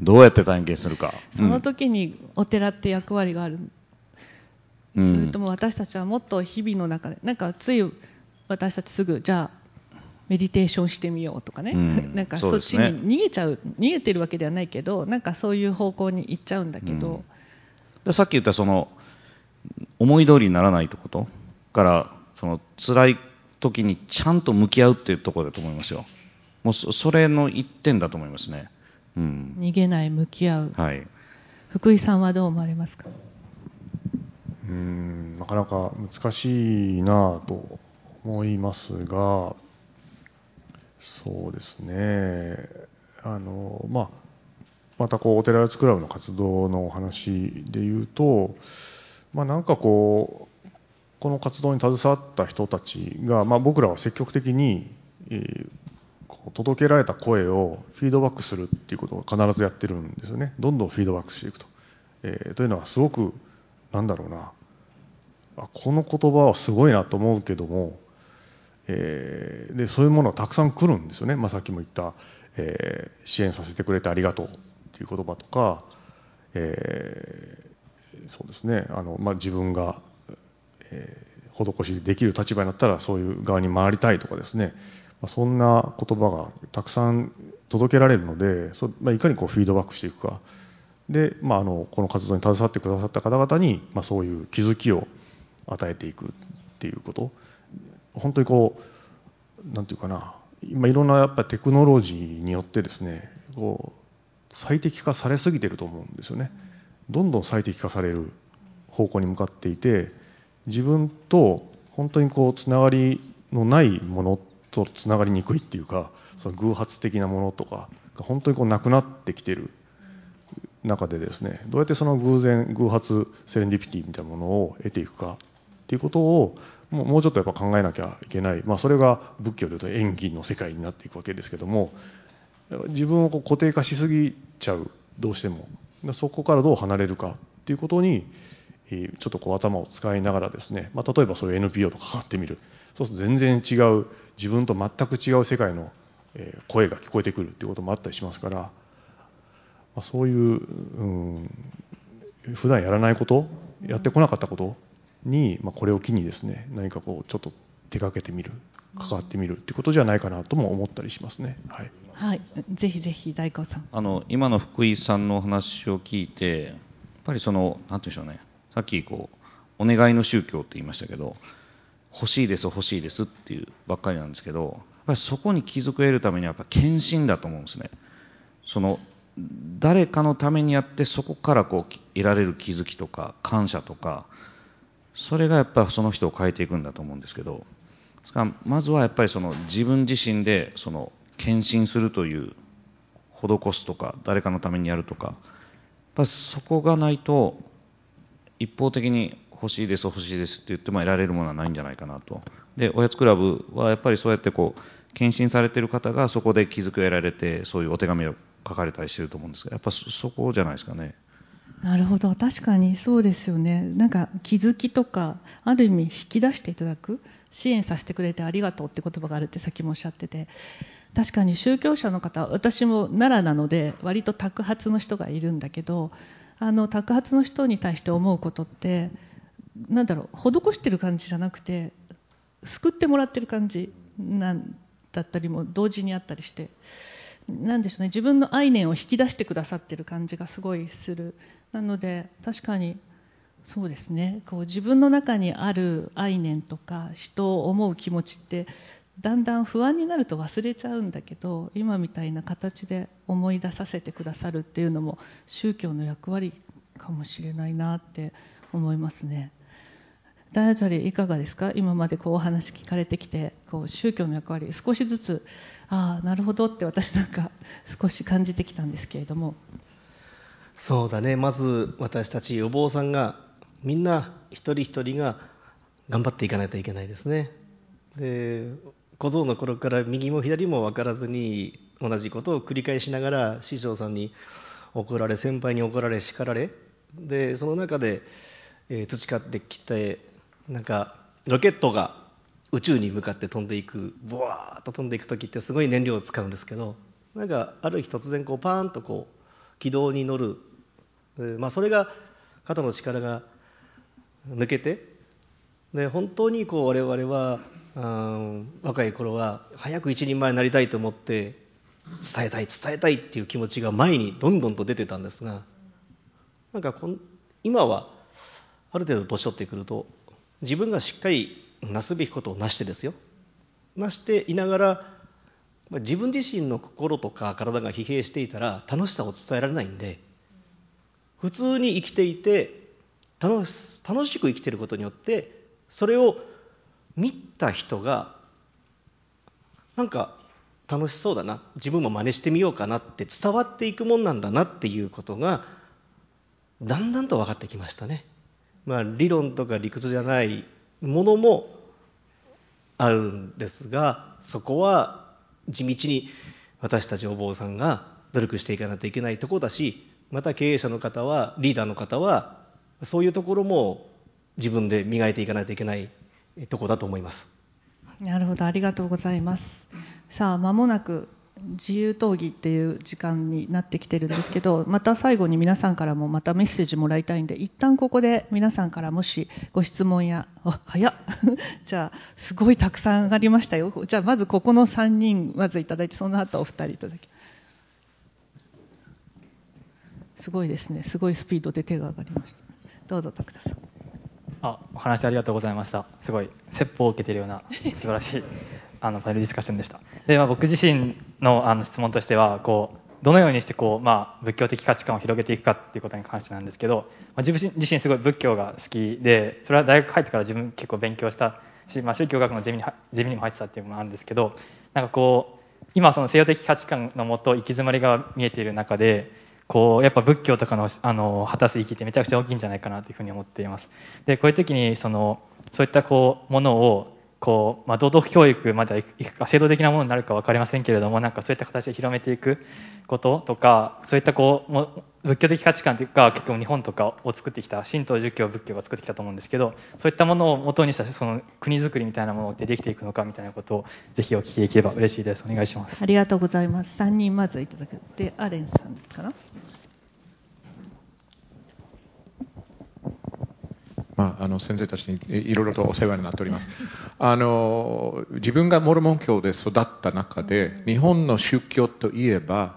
どうやって体験するか。その時にお寺って役割がある、うん、それとも私たちはもっと日々の中でなんかつい私たちすぐじゃあメディテーションしてみようとかね、うん。なんかそっちに逃げちゃう逃げてるわけではないけどなんかそういう方向に行っちゃうんだけど、でさっき言ったその思い通りにならないってことからその辛い時にちゃんと向き合うっていうところだと思いますよ。もうそそれの一点だと思いますねうん。逃げない向き合う。はい。福井さんはどう思われますか？うーんなかなか難しいなと思いますが、そうですね、あのまあ、またこうお寺八クラブの活動のお話で言うと、まあ、なんかこう、この活動に携わった人たちが、まあ、僕らは積極的に、えー届けられた声をフィードバックするっていうことを必ずやってるんですよね、どんどんフィードバックしていくと。えーというのは、すごく、なんだろうな、あこの言葉はすごいなと思うけども、えーでそういうものがたくさん来るんですよね、まあ、さっきも言った、えー支援させてくれてありがとうっていう言葉とか、えーそうですね。あの、まあ、自分が、え施しできる立場になったらそういう側に回りたいとかですね、ま、そんな言葉がたくさん届けられるので、そまあ、いかにこうフィードバックしていくか。で、まあ、あのこの活動に携わってくださった方々に、まあ、そういう気づきを与えていくっていうこと。本当にこうなんていうかな。今いろんなやっぱテクノロジーによってですねこう最適化されすぎてると思うんですよね。どんどん最適化される方向に向かっていて自分と本当にこうつながりのないものとつながりにくいっていうかその偶発的なものとかが本当にこうなくなってきてる中でですねどうやってその偶然偶発セレンディピティみたいなものを得ていくかっていうことをもうちょっとやっぱ考えなきゃいけない、まあ、それが仏教でいうと演技の世界になっていくわけですけども自分をこう固定化しすぎちゃうどうしても。そこからどう離れるかっていうことにえーちょっとこう頭を使いながらですね、まあ、例えばそういう NPO と関わってみる。そうすると全然違う自分と全く違う世界のえー声が聞こえてくるっていうこともあったりしますから、まあ、そういう、うん、普段やらないことやってこなかったことに、まあ、これを機にですね何かこうちょっと手掛けてみる関わってみるっていうことじゃないかなとも思ったりしますね。はい。はい。ぜひぜひ大光さん。あの今の福井さんのお話を聞いてやっぱりその何て言うんでしょうねさっきこうお願いの宗教って言いましたけど欲しいです欲しいですっていうばっかりなんですけどやっぱりそこに気づく得るためにはやっぱ献身だと思うんですね。その誰かのためにやってそこからこう得られる気づきとか感謝とかそれがやっぱその人を変えていくんだと思うんですけどですからまずはやっぱりその自分自身でその献身するという施すとか誰かのためにやるとかやっぱそこがないと一方的に欲しいです欲しいですって言っても得られるものはないんじゃないかなと。でおやつクラブはやっぱりそうやってこう献身されている方がそこで気づきを得られてそういうお手紙を書かれたりしてると思うんですがやっぱそこじゃないですかね。なるほど。確かにそうですよね。なんか気づきとかある意味引き出していただく支援させてくれてありがとうって言葉があるってさっきもおっしゃってて確かに宗教者の方私も奈良なので割と托発の人がいるんだけどあの托発の人に対して思うことってなんだろう施してる感じじゃなくて救ってもらってる感じなんだったりも同時にあったりしてなんでしょうね自分の愛念を引き出してくださってる感じがすごいする。なので確かにそうですねこう自分の中にある愛念とか人を思う気持ちってだんだん不安になると忘れちゃうんだけど今みたいな形で思い出させてくださるっていうのも宗教の役割かもしれないなって思いますね。大当たりいかがですか？今までこうお話聞かれてきてこう宗教の役割少しずつああなるほどって私なんか少し感じてきたんですけれども。そうだね。まず私たちお坊さんがみんな一人一人が頑張っていかないといけないですね。で小僧の頃から右も左も分からずに同じことを繰り返しながら師匠さんに怒られ先輩に怒られ叱られでその中で、え培ってきてなんかロケットが宇宙に向かって飛んでいくボワーッと飛んでいく時ってすごい燃料を使うんですけどなんかある日突然こうパーンとこう軌道に乗る、えまあ、それが肩の力が抜けてで本当にこう我々は若い頃は早く一人前になりたいと思って伝えたい伝えたいっていう気持ちが前にどんどんと出てたんですがなんかこん今はある程度年取ってくると自分がしっかりなすべきことをなしてですよ。なしていながら自分自身の心とか体が疲弊していたら楽しさを伝えられないんで普通に生きていて楽し楽しく生きてることによってそれを見た人がなんか楽しそうだな自分も真似してみようかなって伝わっていくもんなんだなっていうことがだんだんと分かってきましたね。まあ、理論とか理屈じゃないものもあるんですがそこは地道に私たちお坊さんが努力していかないといけないとこだしまた経営者の方はリーダーの方はそういうところも自分で磨いていかないといけないとこだと思います。なるほどありがとうございます。さあ間もなく自由討議っていう時間になってきてるんですけどまた最後に皆さんからもまたメッセージもらいたいんで一旦ここで皆さんからもしご質問やあ早っ。じゃあすごいたくさんありましたよ。じゃあまずここの3人まずいただいてその後お二人いただき。すごいですね。すごいスピードで手が上がりました。どうぞ拓田さん。お話ありがとうございました。すごい説法を受けているような素晴らしい あのパネルディスカッションでした。で、まあ、僕自身のあの質問としてはこうどのようにしてこう、まあ、仏教的価値観を広げていくかっていうことに関してなんですけど、まあ、自分自身すごい仏教が好きでそれは大学入ってから自分結構勉強したし、まあ、宗教学のゼミにゼミにも入ってたっていうのもあるんですけどなんかこう今その西洋的価値観のもと行き詰まりが見えている中でこうやっぱ仏教とかのあの果たす意義ってめちゃくちゃ大きいんじゃないかなというふうに思っています。でこういう時にそのそういったこうものをこう、まあ、道徳教育まではいくか制度的なものになるか分かりませんけれどもなんかそういった形で広めていくこととかそういったこうも仏教的価値観というか結構日本とかを作ってきた神道儒教仏教が作ってきたと思うんですけどそういったものを元にしたその国づくりみたいなものってできていくのかみたいなことをぜひお聞きできれば嬉しいです。お願いします。ありがとうございます。3人まずいただく。でアレンさんかなまあ、あの先生たちにいろいろとお世話になっております。あの自分がモルモン教で育った中で日本の宗教といえば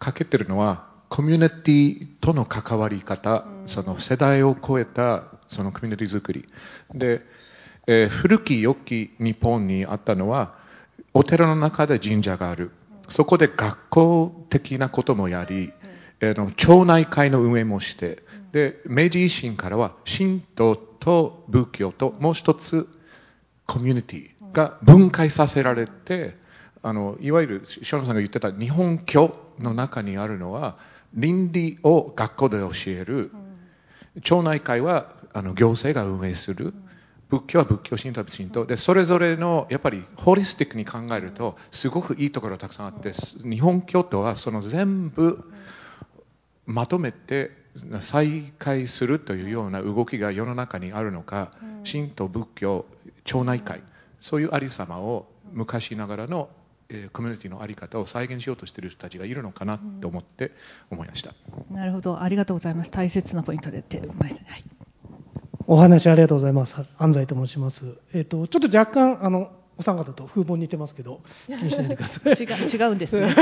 欠けてるのはコミュニティとの関わり方その世代を超えたそのコミュニティ作り。で、えー、古き良き日本にあったのはお寺の中で神社がある。そこで学校的なこともやり、えー、の町内会の運営もしてで明治維新からは神道と仏教ともう一つコミュニティが分解させられてあのいわゆる塩野さんが言ってた日本教の中にあるのは倫理を学校で教える。町内会はあの行政が運営する。仏教は仏教神道は神道でそれぞれのやっぱりホリスティックに考えるとすごくいいところがたくさんあって日本教徒はその全部まとめて再開するというような動きが世の中にあるのか、神道仏教町内会そういうありさまを昔ながらの、えー、コミュニティの在り方を再現しようとしている人たちがいるのかなと思って思いました、うん、なるほど。ありがとうございます。大切なポイントで手前で、はい、お話ありがとうございます。安西と申します、えーと、とちょっと若干あのお三方と風貌似てますけど気にしないでください。違違うんですね。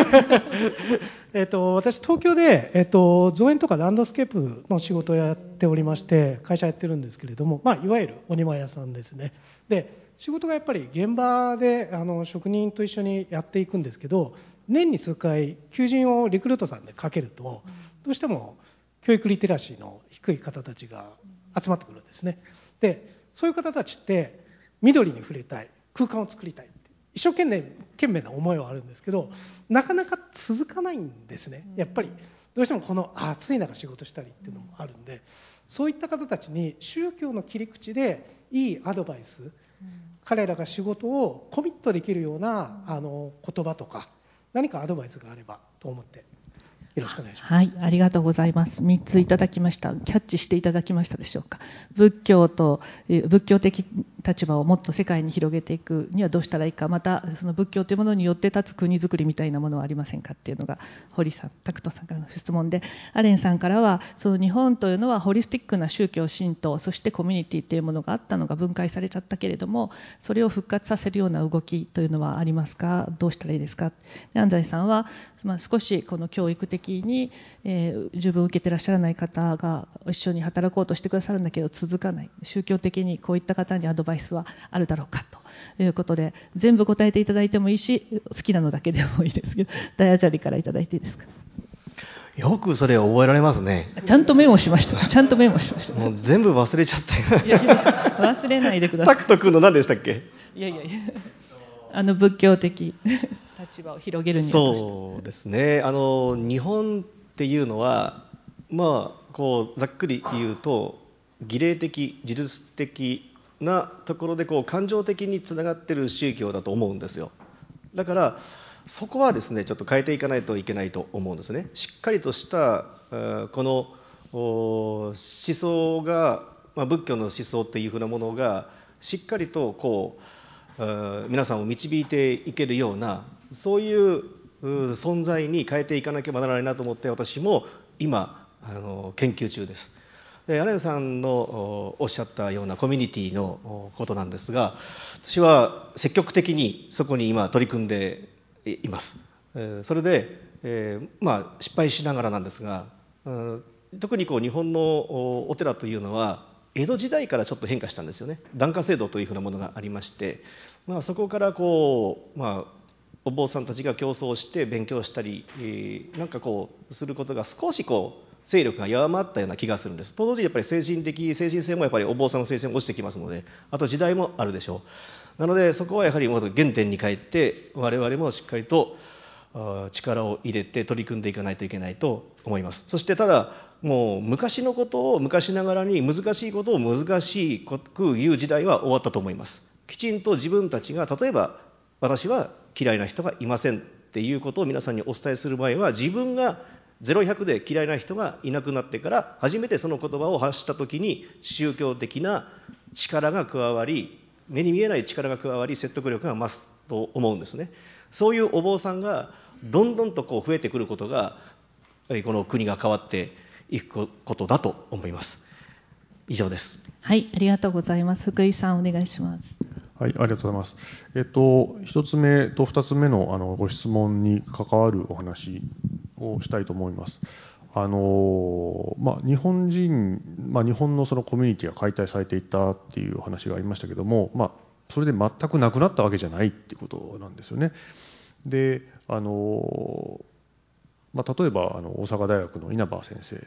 えと私東京で、えっと、造園とかランドスケープの仕事をやっておりまして会社やってるんですけれども、まあ、いわゆるお庭屋さんですね。で仕事がやっぱり現場であの職人と一緒にやっていくんですけど年に数回求人をリクルートさんでかけるとどうしても教育リテラシーの低い方たちが集まってくるんですね。でそういう方たちって緑に触れたい空間を作りたい一生懸命懸命な思いはあるんですけどなかなか続かないんですね。やっぱりどうしてもこの暑い中仕事したりっていうのもあるんでそういった方たちに宗教の切り口でいいアドバイス彼らが仕事をコミットできるようなあの言葉とか何かアドバイスがあればと思って。よろしくお願いします。はい、ありがとうございます。3ついただきました。キャッチしていただきましたでしょうか。仏教と仏教的立場をもっと世界に広げていくにはどうしたらいいか、またその仏教というものによって立つ国づくりみたいなものはありませんかっていうのが堀さん、拓人さんからの質問で、アレンさんからはその日本というのはホリスティックな宗教神道、そしてコミュニティというものがあったのが分解されちゃったけれども、それを復活させるような動きというのはありますか。どうしたらいいですか。安西さんはまあ少しこの教育的に、えー十分受けてらっしゃらない方が一緒に働こうとしてくださるんだけど続かない。宗教的にこういった方にアドバイスはあるだろうかということで全部答えていただいてもいいし好きなのだけでもいいですけど ダイアジャリからいただいていいですか？よくそれ覚えられますね。ちゃんとメモしました。ちゃんとメモしました。もう全部忘れちゃったよ。いやいや忘れないでくださタクト君の何でしたっけ？いいやいやいやあの仏教的。立場を広げるにそうですね。あの日本っていうのはまあこうざっくり言うと儀礼的自律的なところでこう感情的につながってる宗教だと思うんですよ。だからそこはですねちょっと変えていかないといけないと思うんですね。しっかりとしたえーこのお思想が、まあ、仏教の思想っていうふうなものがしっかりとこうえー皆さんを導いていけるようなそういう存在に変えていかなければならないなと思って私も今あの研究中です。でアレンさんのおっしゃったようなコミュニティのことなんですが私は積極的にそこに今取り組んでいます。それで、えーまあ、失敗しながらなんですが特にこう日本のお寺というのは江戸時代からちょっと変化したんですよね。檀家制度というふうなものがありまして、まあ、そこからこう、まあ、お坊さんたちが競争して勉強したり、えーなんかこうすることが少しこう勢力が弱まったような気がするんです。と同時にやっぱり精神的精神性もやっぱりお坊さんの精神も落ちてきますのであと時代もあるでしょう。なのでそこはやはりもっと原点に帰って我々もしっかりと力を入れて取り組んでいかないといけないと思います。そしてただもう昔のことを昔ながらに難しいことを難しく言う時代は終わったと思います。きちんと自分たちが例えば私は嫌いな人がいませんっていうことを皆さんにお伝えする場合は自分が0100で嫌いな人がいなくなってから初めてその言葉を発した時に宗教的な力が加わり目に見えない力が加わり説得力が増すと思うんですね。そういうお坊さんがどんどんとこう増えてくることがこの国が変わっていくことだと思います以上ですはいありがとうございます福井さんお願いしますはい、ありがとうございます。えっと、一つ目と二つ目のあのご質問に関わるお話をしたいと思います。あのまあ、日本人、まあ、日本のそのコミュニティが解体されていったっていうお話がありましたけども、まあ、それで全くなくなったわけじゃないってことなんですよね。で、あのまあ、例えばあの大阪大学の稲葉先生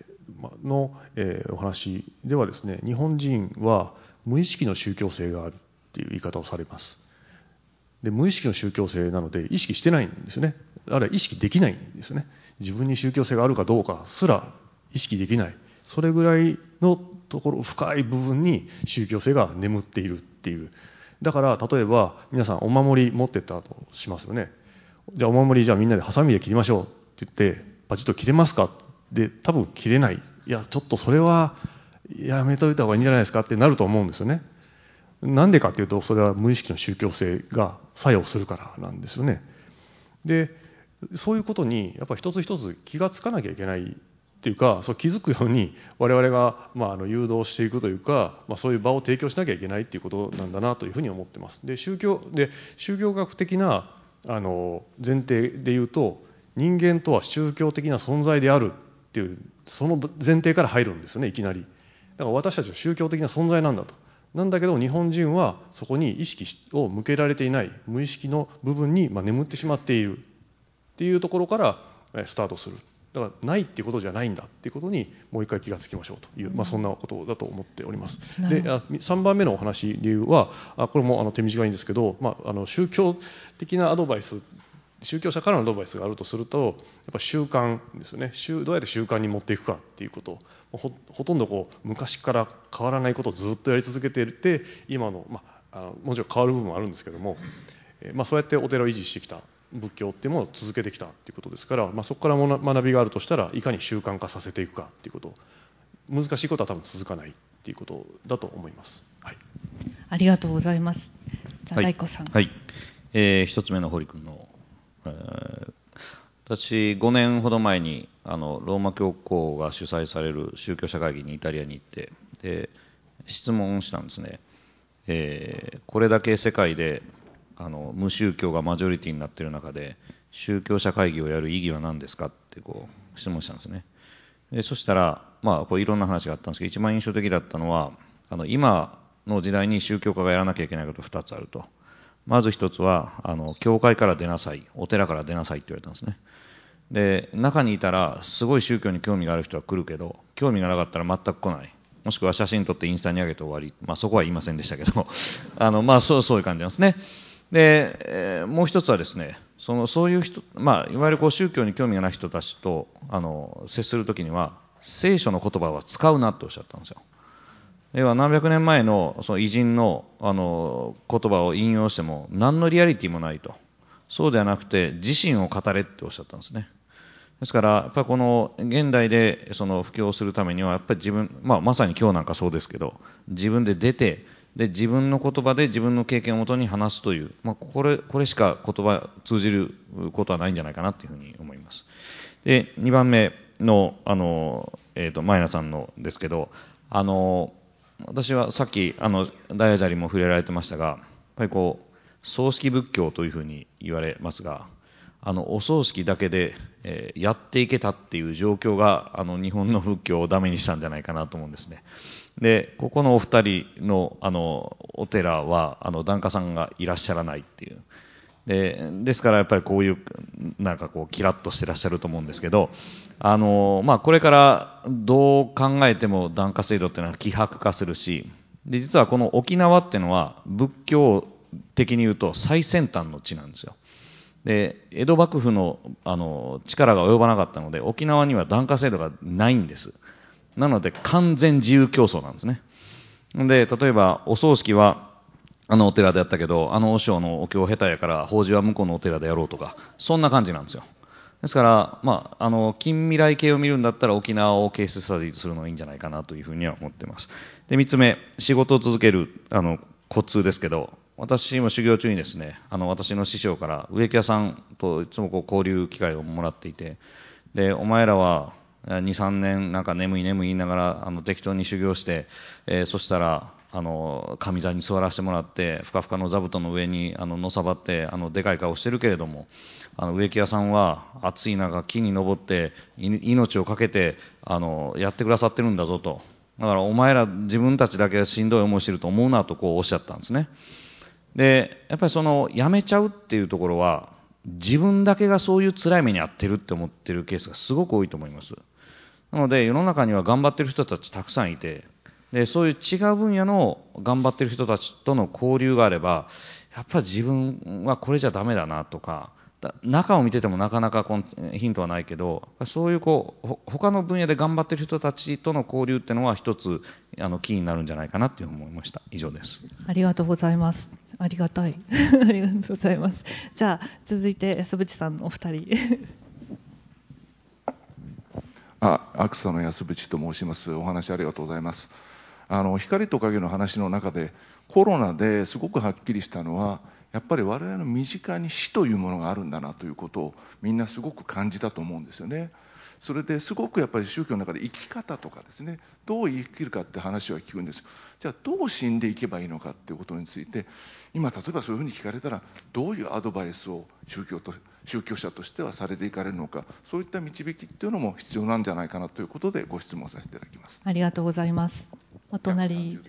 の、えーお話ではですね日本人は無意識の宗教性があるっていう言い方をされます。で無意識の宗教性なので意識してないんですね。あるいは意識できないんですね。自分に宗教性があるかどうかすら意識できない。それぐらいのところ深い部分に宗教性が眠っているっていう。だから例えば皆さんお守り持ってったとしますよね。じゃあお守りじゃあみんなでハサミで切りましょうって言ってパチッと切れますか？で多分切れない。いやちょっとそれはやめといた方がいいんじゃないですか？ってなると思うんですよね。なんでかっていうとそれは無意識の宗教性が作用するからなんですよね。でそういうことにやっぱ一つ一つ気がつかなきゃいけないっていうかそう気づくように我々が、まあ、あの誘導していくというか、まあ、そういう場を提供しなきゃいけないっていうことなんだなというふうに思ってます。で宗教で宗教学的なあの前提で言うと人間とは宗教的な存在であるっていうその前提から入るんですよねいきなり。だから私たちは宗教的な存在なんだと。なんだけど日本人はそこに意識を向けられていない無意識の部分にまあ眠ってしまっているっていうところからスタートする。だからないっていうことじゃないんだっていうことにもう一回気がつきましょうという、まあ、そんなことだと思っております。であ3番目のお話理由はあこれもあの手短いんですけど、まあ、あの宗教的なアドバイス宗教者からのアドバイスがあるとするとやっぱ習慣ですよね。習どうやって習慣に持っていくかっていうこと。ほほとんどこう昔から変わらないことをずっとやり続けていて今の,、まあ、あのもちろん変わる部分もあるんですけども、えーまあ、そうやってお寺を維持してきた仏教っていうものを続けてきたっていうことですから、まあ、そこからも学びがあるとしたらいかに習慣化させていくかっていうこと難しいことは多分続かないっていうことだと思います。はい、ありがとうございます。じゃあ、大子さん。はい、えー、一つ目の堀君の、えー、私5年ほど前にあのローマ教皇が主催される宗教者会議にイタリアに行ってで質問したんですね、えー、これだけ世界であの無宗教がマジョリティになってる中で宗教者会議をやる意義は何ですかってこう質問したんですね。でそしたら、まあ、こういろんな話があったんですけど一番印象的だったのはあの今の時代に宗教家がやらなきゃいけないこと2つあると。まず1つはあの教会から出なさいお寺から出なさいって言われたんですね。で中にいたらすごい宗教に興味がある人は来るけど興味がなかったら全く来ない。もしくは写真撮ってインスタに上げて終わり、まあ、そこは言いませんでしたけど。あの、まあ、そうそういう感じなんですね。で、え、もう一つはですねそのそういう人、まあ、いわゆるこう宗教に興味がない人たちとあの接するときには聖書の言葉は使うなっておっしゃったんですよ。要は何百年前のその偉人のあの言葉を引用しても何のリアリティもないと。そうではなくて自身を語れっておっしゃったんですね。ですから、やっぱこの現代でその布教するためには、やっぱり自分、まあ、まさに今日なんかそうですけど、自分で出て、で自分の言葉で自分の経験をもとに話すという、まあ、これこれしか言葉通じることはないんじゃないかなというふうに思います。で2番目のあの、えーと、マイナさんのですけど、あの私はさっきあのダイヤジャリも触れられてましたが、やっぱりこう葬式仏教というふうに言われますが、あのお葬式だけで、えー、やっていけたっていう状況があの日本の仏教をダメにしたんじゃないかなと思うんですね。でここのお二人のあのお寺はあの檀家さんがいらっしゃらないっていうでですからやっぱりこういうなんかこうキラッとしてらっしゃると思うんですけどあの、まあ、これからどう考えても檀家制度っていうのは希薄化するしで実はこの沖縄っていうのは仏教的に言うと最先端の地なんですよ。で江戸幕府のあの力が及ばなかったので沖縄には檀家制度がないんですなので完全自由競争なんですね。で例えばお葬式はあのお寺でやったけどあの和尚のお経下手やから法事は向こうのお寺でやろうとかそんな感じなんですよ。ですから、まあ、あの近未来系を見るんだったら沖縄をケーススタディするのがいいんじゃないかなというふうには思っています。で3つ目仕事を続けるあのコツですけど私も修行中にですねあの私の師匠から植木屋さんといつもこう交流機会をもらっていてでお前らは23年なんか眠い眠い言いながらあの適当に修行して、えー、そしたらあの上座に座らせてもらってふかふかの座布団の上にあののさばってあのでかい顔してるけれどもあの植木屋さんは暑い中木に登って命を懸けてあのやってくださってるんだぞとだからお前ら自分たちだけしんどい思いしてると思うなとこうおっしゃったんですね。でやっぱりそのやめちゃうっていうところは自分だけがそういう辛い目に遭ってるって思ってるケースがすごく多いと思いますなので世の中には頑張ってる人たちたくさんいてでそういう違う分野の頑張ってる人たちとの交流があればやっぱり自分はこれじゃダメだなとか中を見ててもなかなかこのヒントはないけどそういうこう他の分野で頑張ってる人たちとの交流っていうのは一つあのキーになるんじゃないかなっていう思いました。以上です。ありがとうございます。ありがたい。ありがとうございます。じゃあ続いて安渕さんのお二人。あアクサの安渕と申しますお話ありがとうございますあの光と影の話の中でコロナですごくはっきりしたのはやっぱり我々の身近に死というものがあるんだなということをみんなすごく感じたと思うんですよね。それですごくやっぱり宗教の中で生き方とかですねどう生きるかって話は聞くんですじゃあどう死んでいけばいいのかっていうことについて今例えばそういうふうに聞かれたらどういうアドバイスを宗教と宗教者としてはされていかれるのかそういった導きっていうのも必要なんじゃないかなということでご質問させていただきます。ありがとうございます。お隣。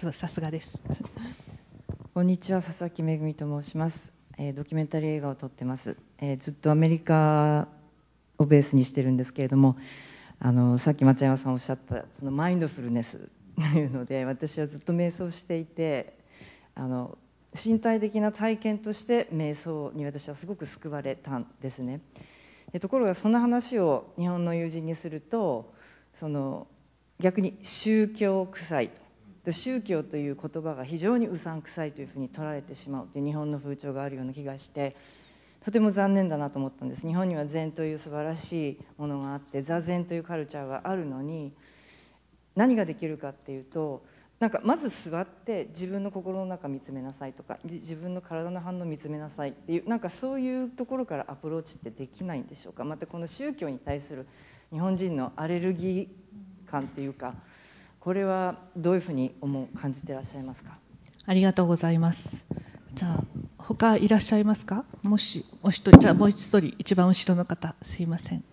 さすがです。こんにちは佐々木めと申します、えー、ドキュメンタリー映画を撮ってます、えー、ずっとアメリカをベースにしてるんですけれどもあのさっき松山さんおっしゃったそのマインドフルネス というので私はずっと瞑想していてあの身体的な体験として瞑想に私はすごく救われたんですね。でところがその話を日本の友人にするとその逆に宗教臭い。宗教という言葉が非常にうさんくさいというふうに取られてしまうという日本の風潮があるような気がしてとても残念だなと思ったんです。日本には禅という素晴らしいものがあって座禅というカルチャーがあるのに何ができるかっていうとなんかまず座って自分の心の中見つめなさいとか自分の体の反応を見つめなさいっていうなんかそういうところからアプローチってできないんでしょうか。またこの宗教に対する日本人のアレルギー感っていうかこれはどういうふうに思う感じてらっしゃいますか？ありがとうございます。じゃあ他いらっしゃいますか？もしお一人じゃあもう一人一番後ろの方。すいません。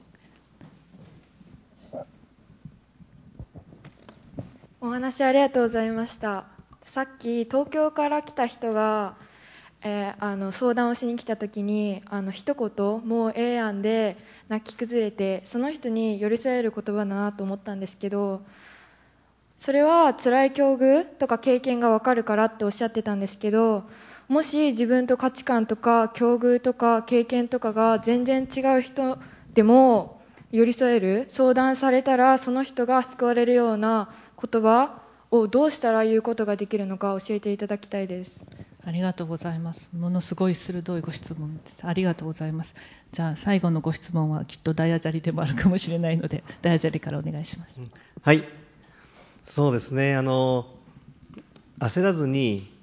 お話ありがとうございました。さっき東京から来た人が、えー、あの相談をしに来た時にあの一言もうええやんで泣き崩れてその人に寄り添える言葉だなと思ったんですけどそれは辛い境遇とか経験がわかるからっておっしゃってたんですけどもし自分と価値観とか境遇とか経験とかが全然違う人でも寄り添える相談されたらその人が救われるような言葉をどうしたら言うことができるのか教えていただきたいです。ありがとうございます。ものすごい鋭いご質問です。ありがとうございます。じゃあ最後のご質問はきっとダイヤジャリでもあるかもしれないのでダイヤジャリからお願いします、はい。そうですね。あの焦らずに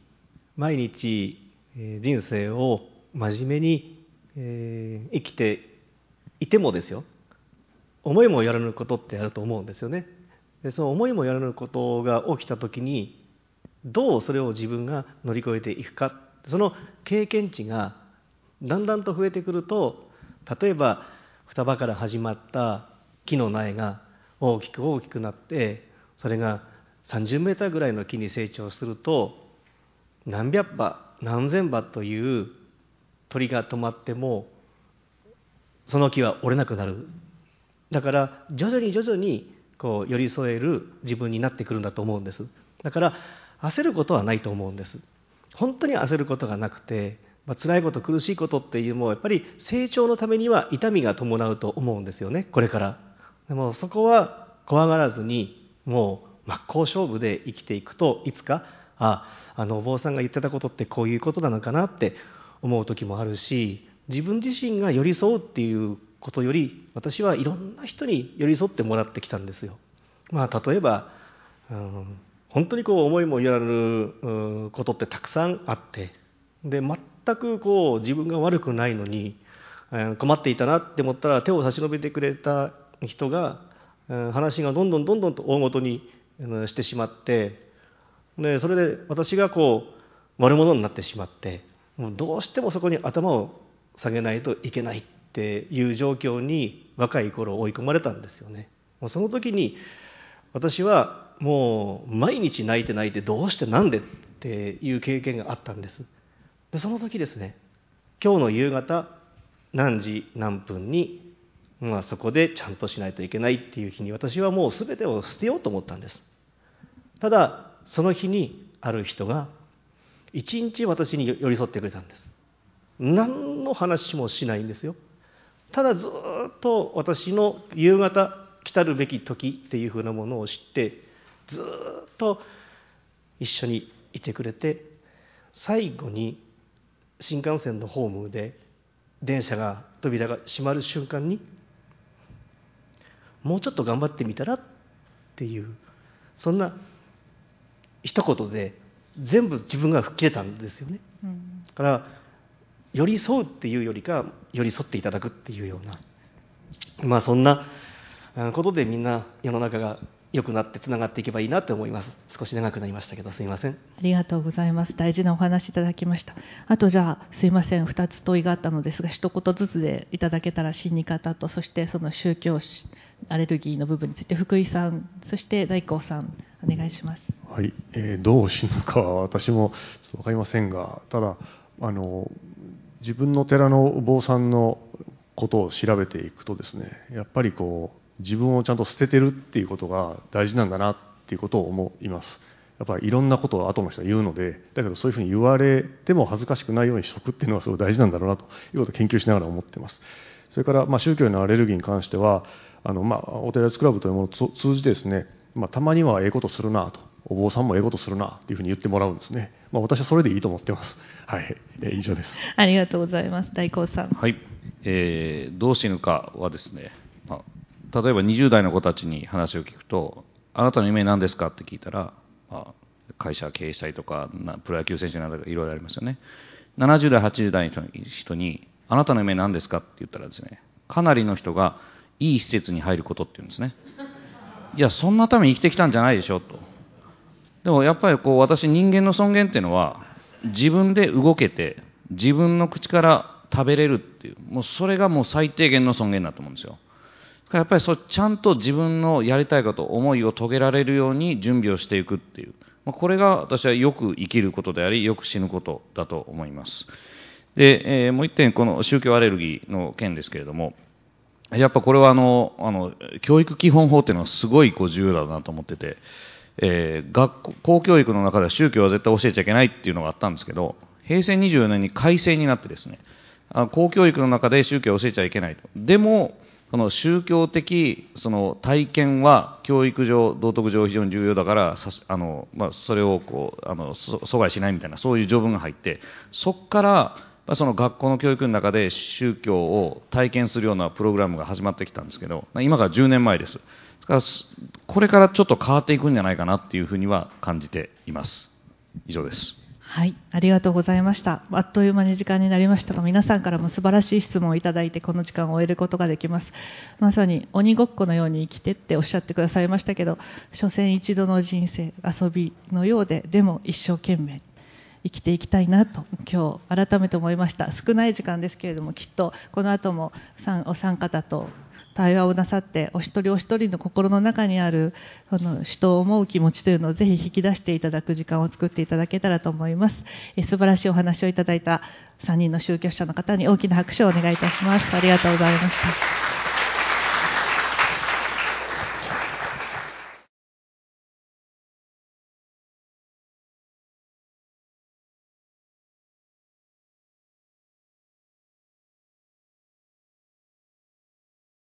毎日、人生を真面目に、え、生きていてもですよ。思いもやらぬことってあると思うんですよね。でその思いもやらぬことが起きた時にどうそれを自分が乗り越えていくか。その経験値がだんだんと増えてくると例えば双葉から始まった木の苗が大きく大きくなってそれが30メーターぐらいの木に成長すると何百羽何千羽という鳥が止まってもその木は折れなくなる。だから徐々に徐々にこう寄り添える自分になってくるんだと思うんです。だから焦ることはないと思うんです。本当に焦ることがなくて、まあ辛いこと苦しいことっていうのもやっぱり成長のためには痛みが伴うと思うんですよねこれから。でもそこは怖がらずにもう真っ向勝負で生きていくといつかああのお坊さんが言ってたことってこういうことなのかなって思う時もあるし自分自身が寄り添うっていうことより私はいろんな人に寄り添ってもらってきたんですよ。まあ、例えば、うん、本当にこう思いもよらぬことってたくさんあってで全くこう自分が悪くないのにえ困っていたなって思ったら手を差し伸べてくれた人が話がどんどんどんどんと大ごとにしてしまってでそれで私がこう悪者になってしまってもうどうしてもそこに頭を下げないといけないっていう状況に若い頃追い込まれたんですよね。もうその時に私はもう毎日泣いて泣いてどうしてなんでっていう経験があったんです。でその時ですね今日の夕方何時何分に、まあ、そこでちゃんとしないといけないっていう日に私はもう全てを捨てようと思ったんです。ただその日にある人が一日私に寄り添ってくれたんです。何の話もしないんですよ。ただずっと私の夕方来たるべき時っていうふうなものを知ってずっと一緒にいてくれて最後に新幹線のホームで電車が扉が閉まる瞬間にもうちょっと頑張ってみたらっていうそんな一言で全部自分が吹っ切れたんですよね。うん、だから寄り添うっていうよりか寄り添っていただくっていうようなまあそんなことでみんな世の中が良くなってつながっていけばいいなと思います。少し長くなりましたけどすいません。ありがとうございます。大事なお話いただきました。あとじゃあすいません。2つ問いがあったのですが一言ずつでいただけたら死に方とそしてその宗教アレルギーの部分について福井さんそして大光さんお願いします。はい、えー、どう死ぬかは私もちょっと分かりませんがただあの自分の寺のお坊さんのことを調べていくとですねやっぱりこう自分をちゃんと捨ててるっていうことが大事なんだなっていうことを思います。やっぱりいろんなことを後の人は言うのでだけどそういうふうに言われても恥ずかしくないようにしとくっていうのはすごい大事なんだろうなということを研究しながら思ってます。それから、まあ、宗教へのアレルギーに関してはあの、まあ、お寺ツクラブというものを通じてですね、まあ、たまにはええことするなとお坊さんもええことするなっていうふうに言ってもらうんですね、まあ、私はそれでいいと思ってます。はい、えー以上です。ありがとうございます。大光さん。はい、えーどう死ぬかはですね、まあ、例えば20代の子たちに話を聞くと、あなたの夢何ですかって聞いたら、まあ、会社経営したりとか、なプロ野球選手などいろいろありますよね。70代、80代の人に、あなたの夢何ですかって言ったらですね、かなりの人がいい施設に入ることって言うんですね。いや、そんなために生きてきたんじゃないでしょと。でもやっぱりこう私人間の尊厳っていうのは自分で動けて自分の口から食べれるっていうもうそれがもう最低限の尊厳だと思うんですよやっぱりそちゃんと自分のやりたいこと思いを遂げられるように準備をしていくっていう。まあこれが私はよく生きることでありよく死ぬことだと思います。で、えーもう一点この宗教アレルギーの件ですけれどもやっぱこれはあのあの教育基本法っていうのはすごいこう重要だなと思ってて、えー学校公教育の中では宗教は絶対教えちゃいけないっていうのがあったんですけど平成24年に改正になってですね公教育の中で宗教を教えちゃいけないと。でもこの宗教的その体験は教育上、道徳上非常に重要だからあの、まあ、それをこうあの阻害しないみたいなそういう条文が入ってそこからまその学校の教育の中で宗教を体験するようなプログラムが始まってきたんですけど今から10年前です。からこれからちょっと変わっていくんじゃないかなっていうふうには感じています。以上です。はい、ありがとうございました。あっという間に時間になりましたが、皆さんからも素晴らしい質問をいただいて、この時間を終えることができます。まさに鬼ごっこのように生きてっておっしゃってくださいましたけど、所詮一度の人生、遊びのようで、でも一生懸命生きていきたいなと、今日改めて思いました。少ない時間ですけれども、きっとこの後もさんお三方と対話をなさってお一人お一人の心の中にあるその人を思う気持ちというのをぜひ引き出していただく時間を作っていただけたらと思います。え素晴らしいお話をいただいた3人の宗教者の方に大きな拍手をお願いいたします。ありがとうございました。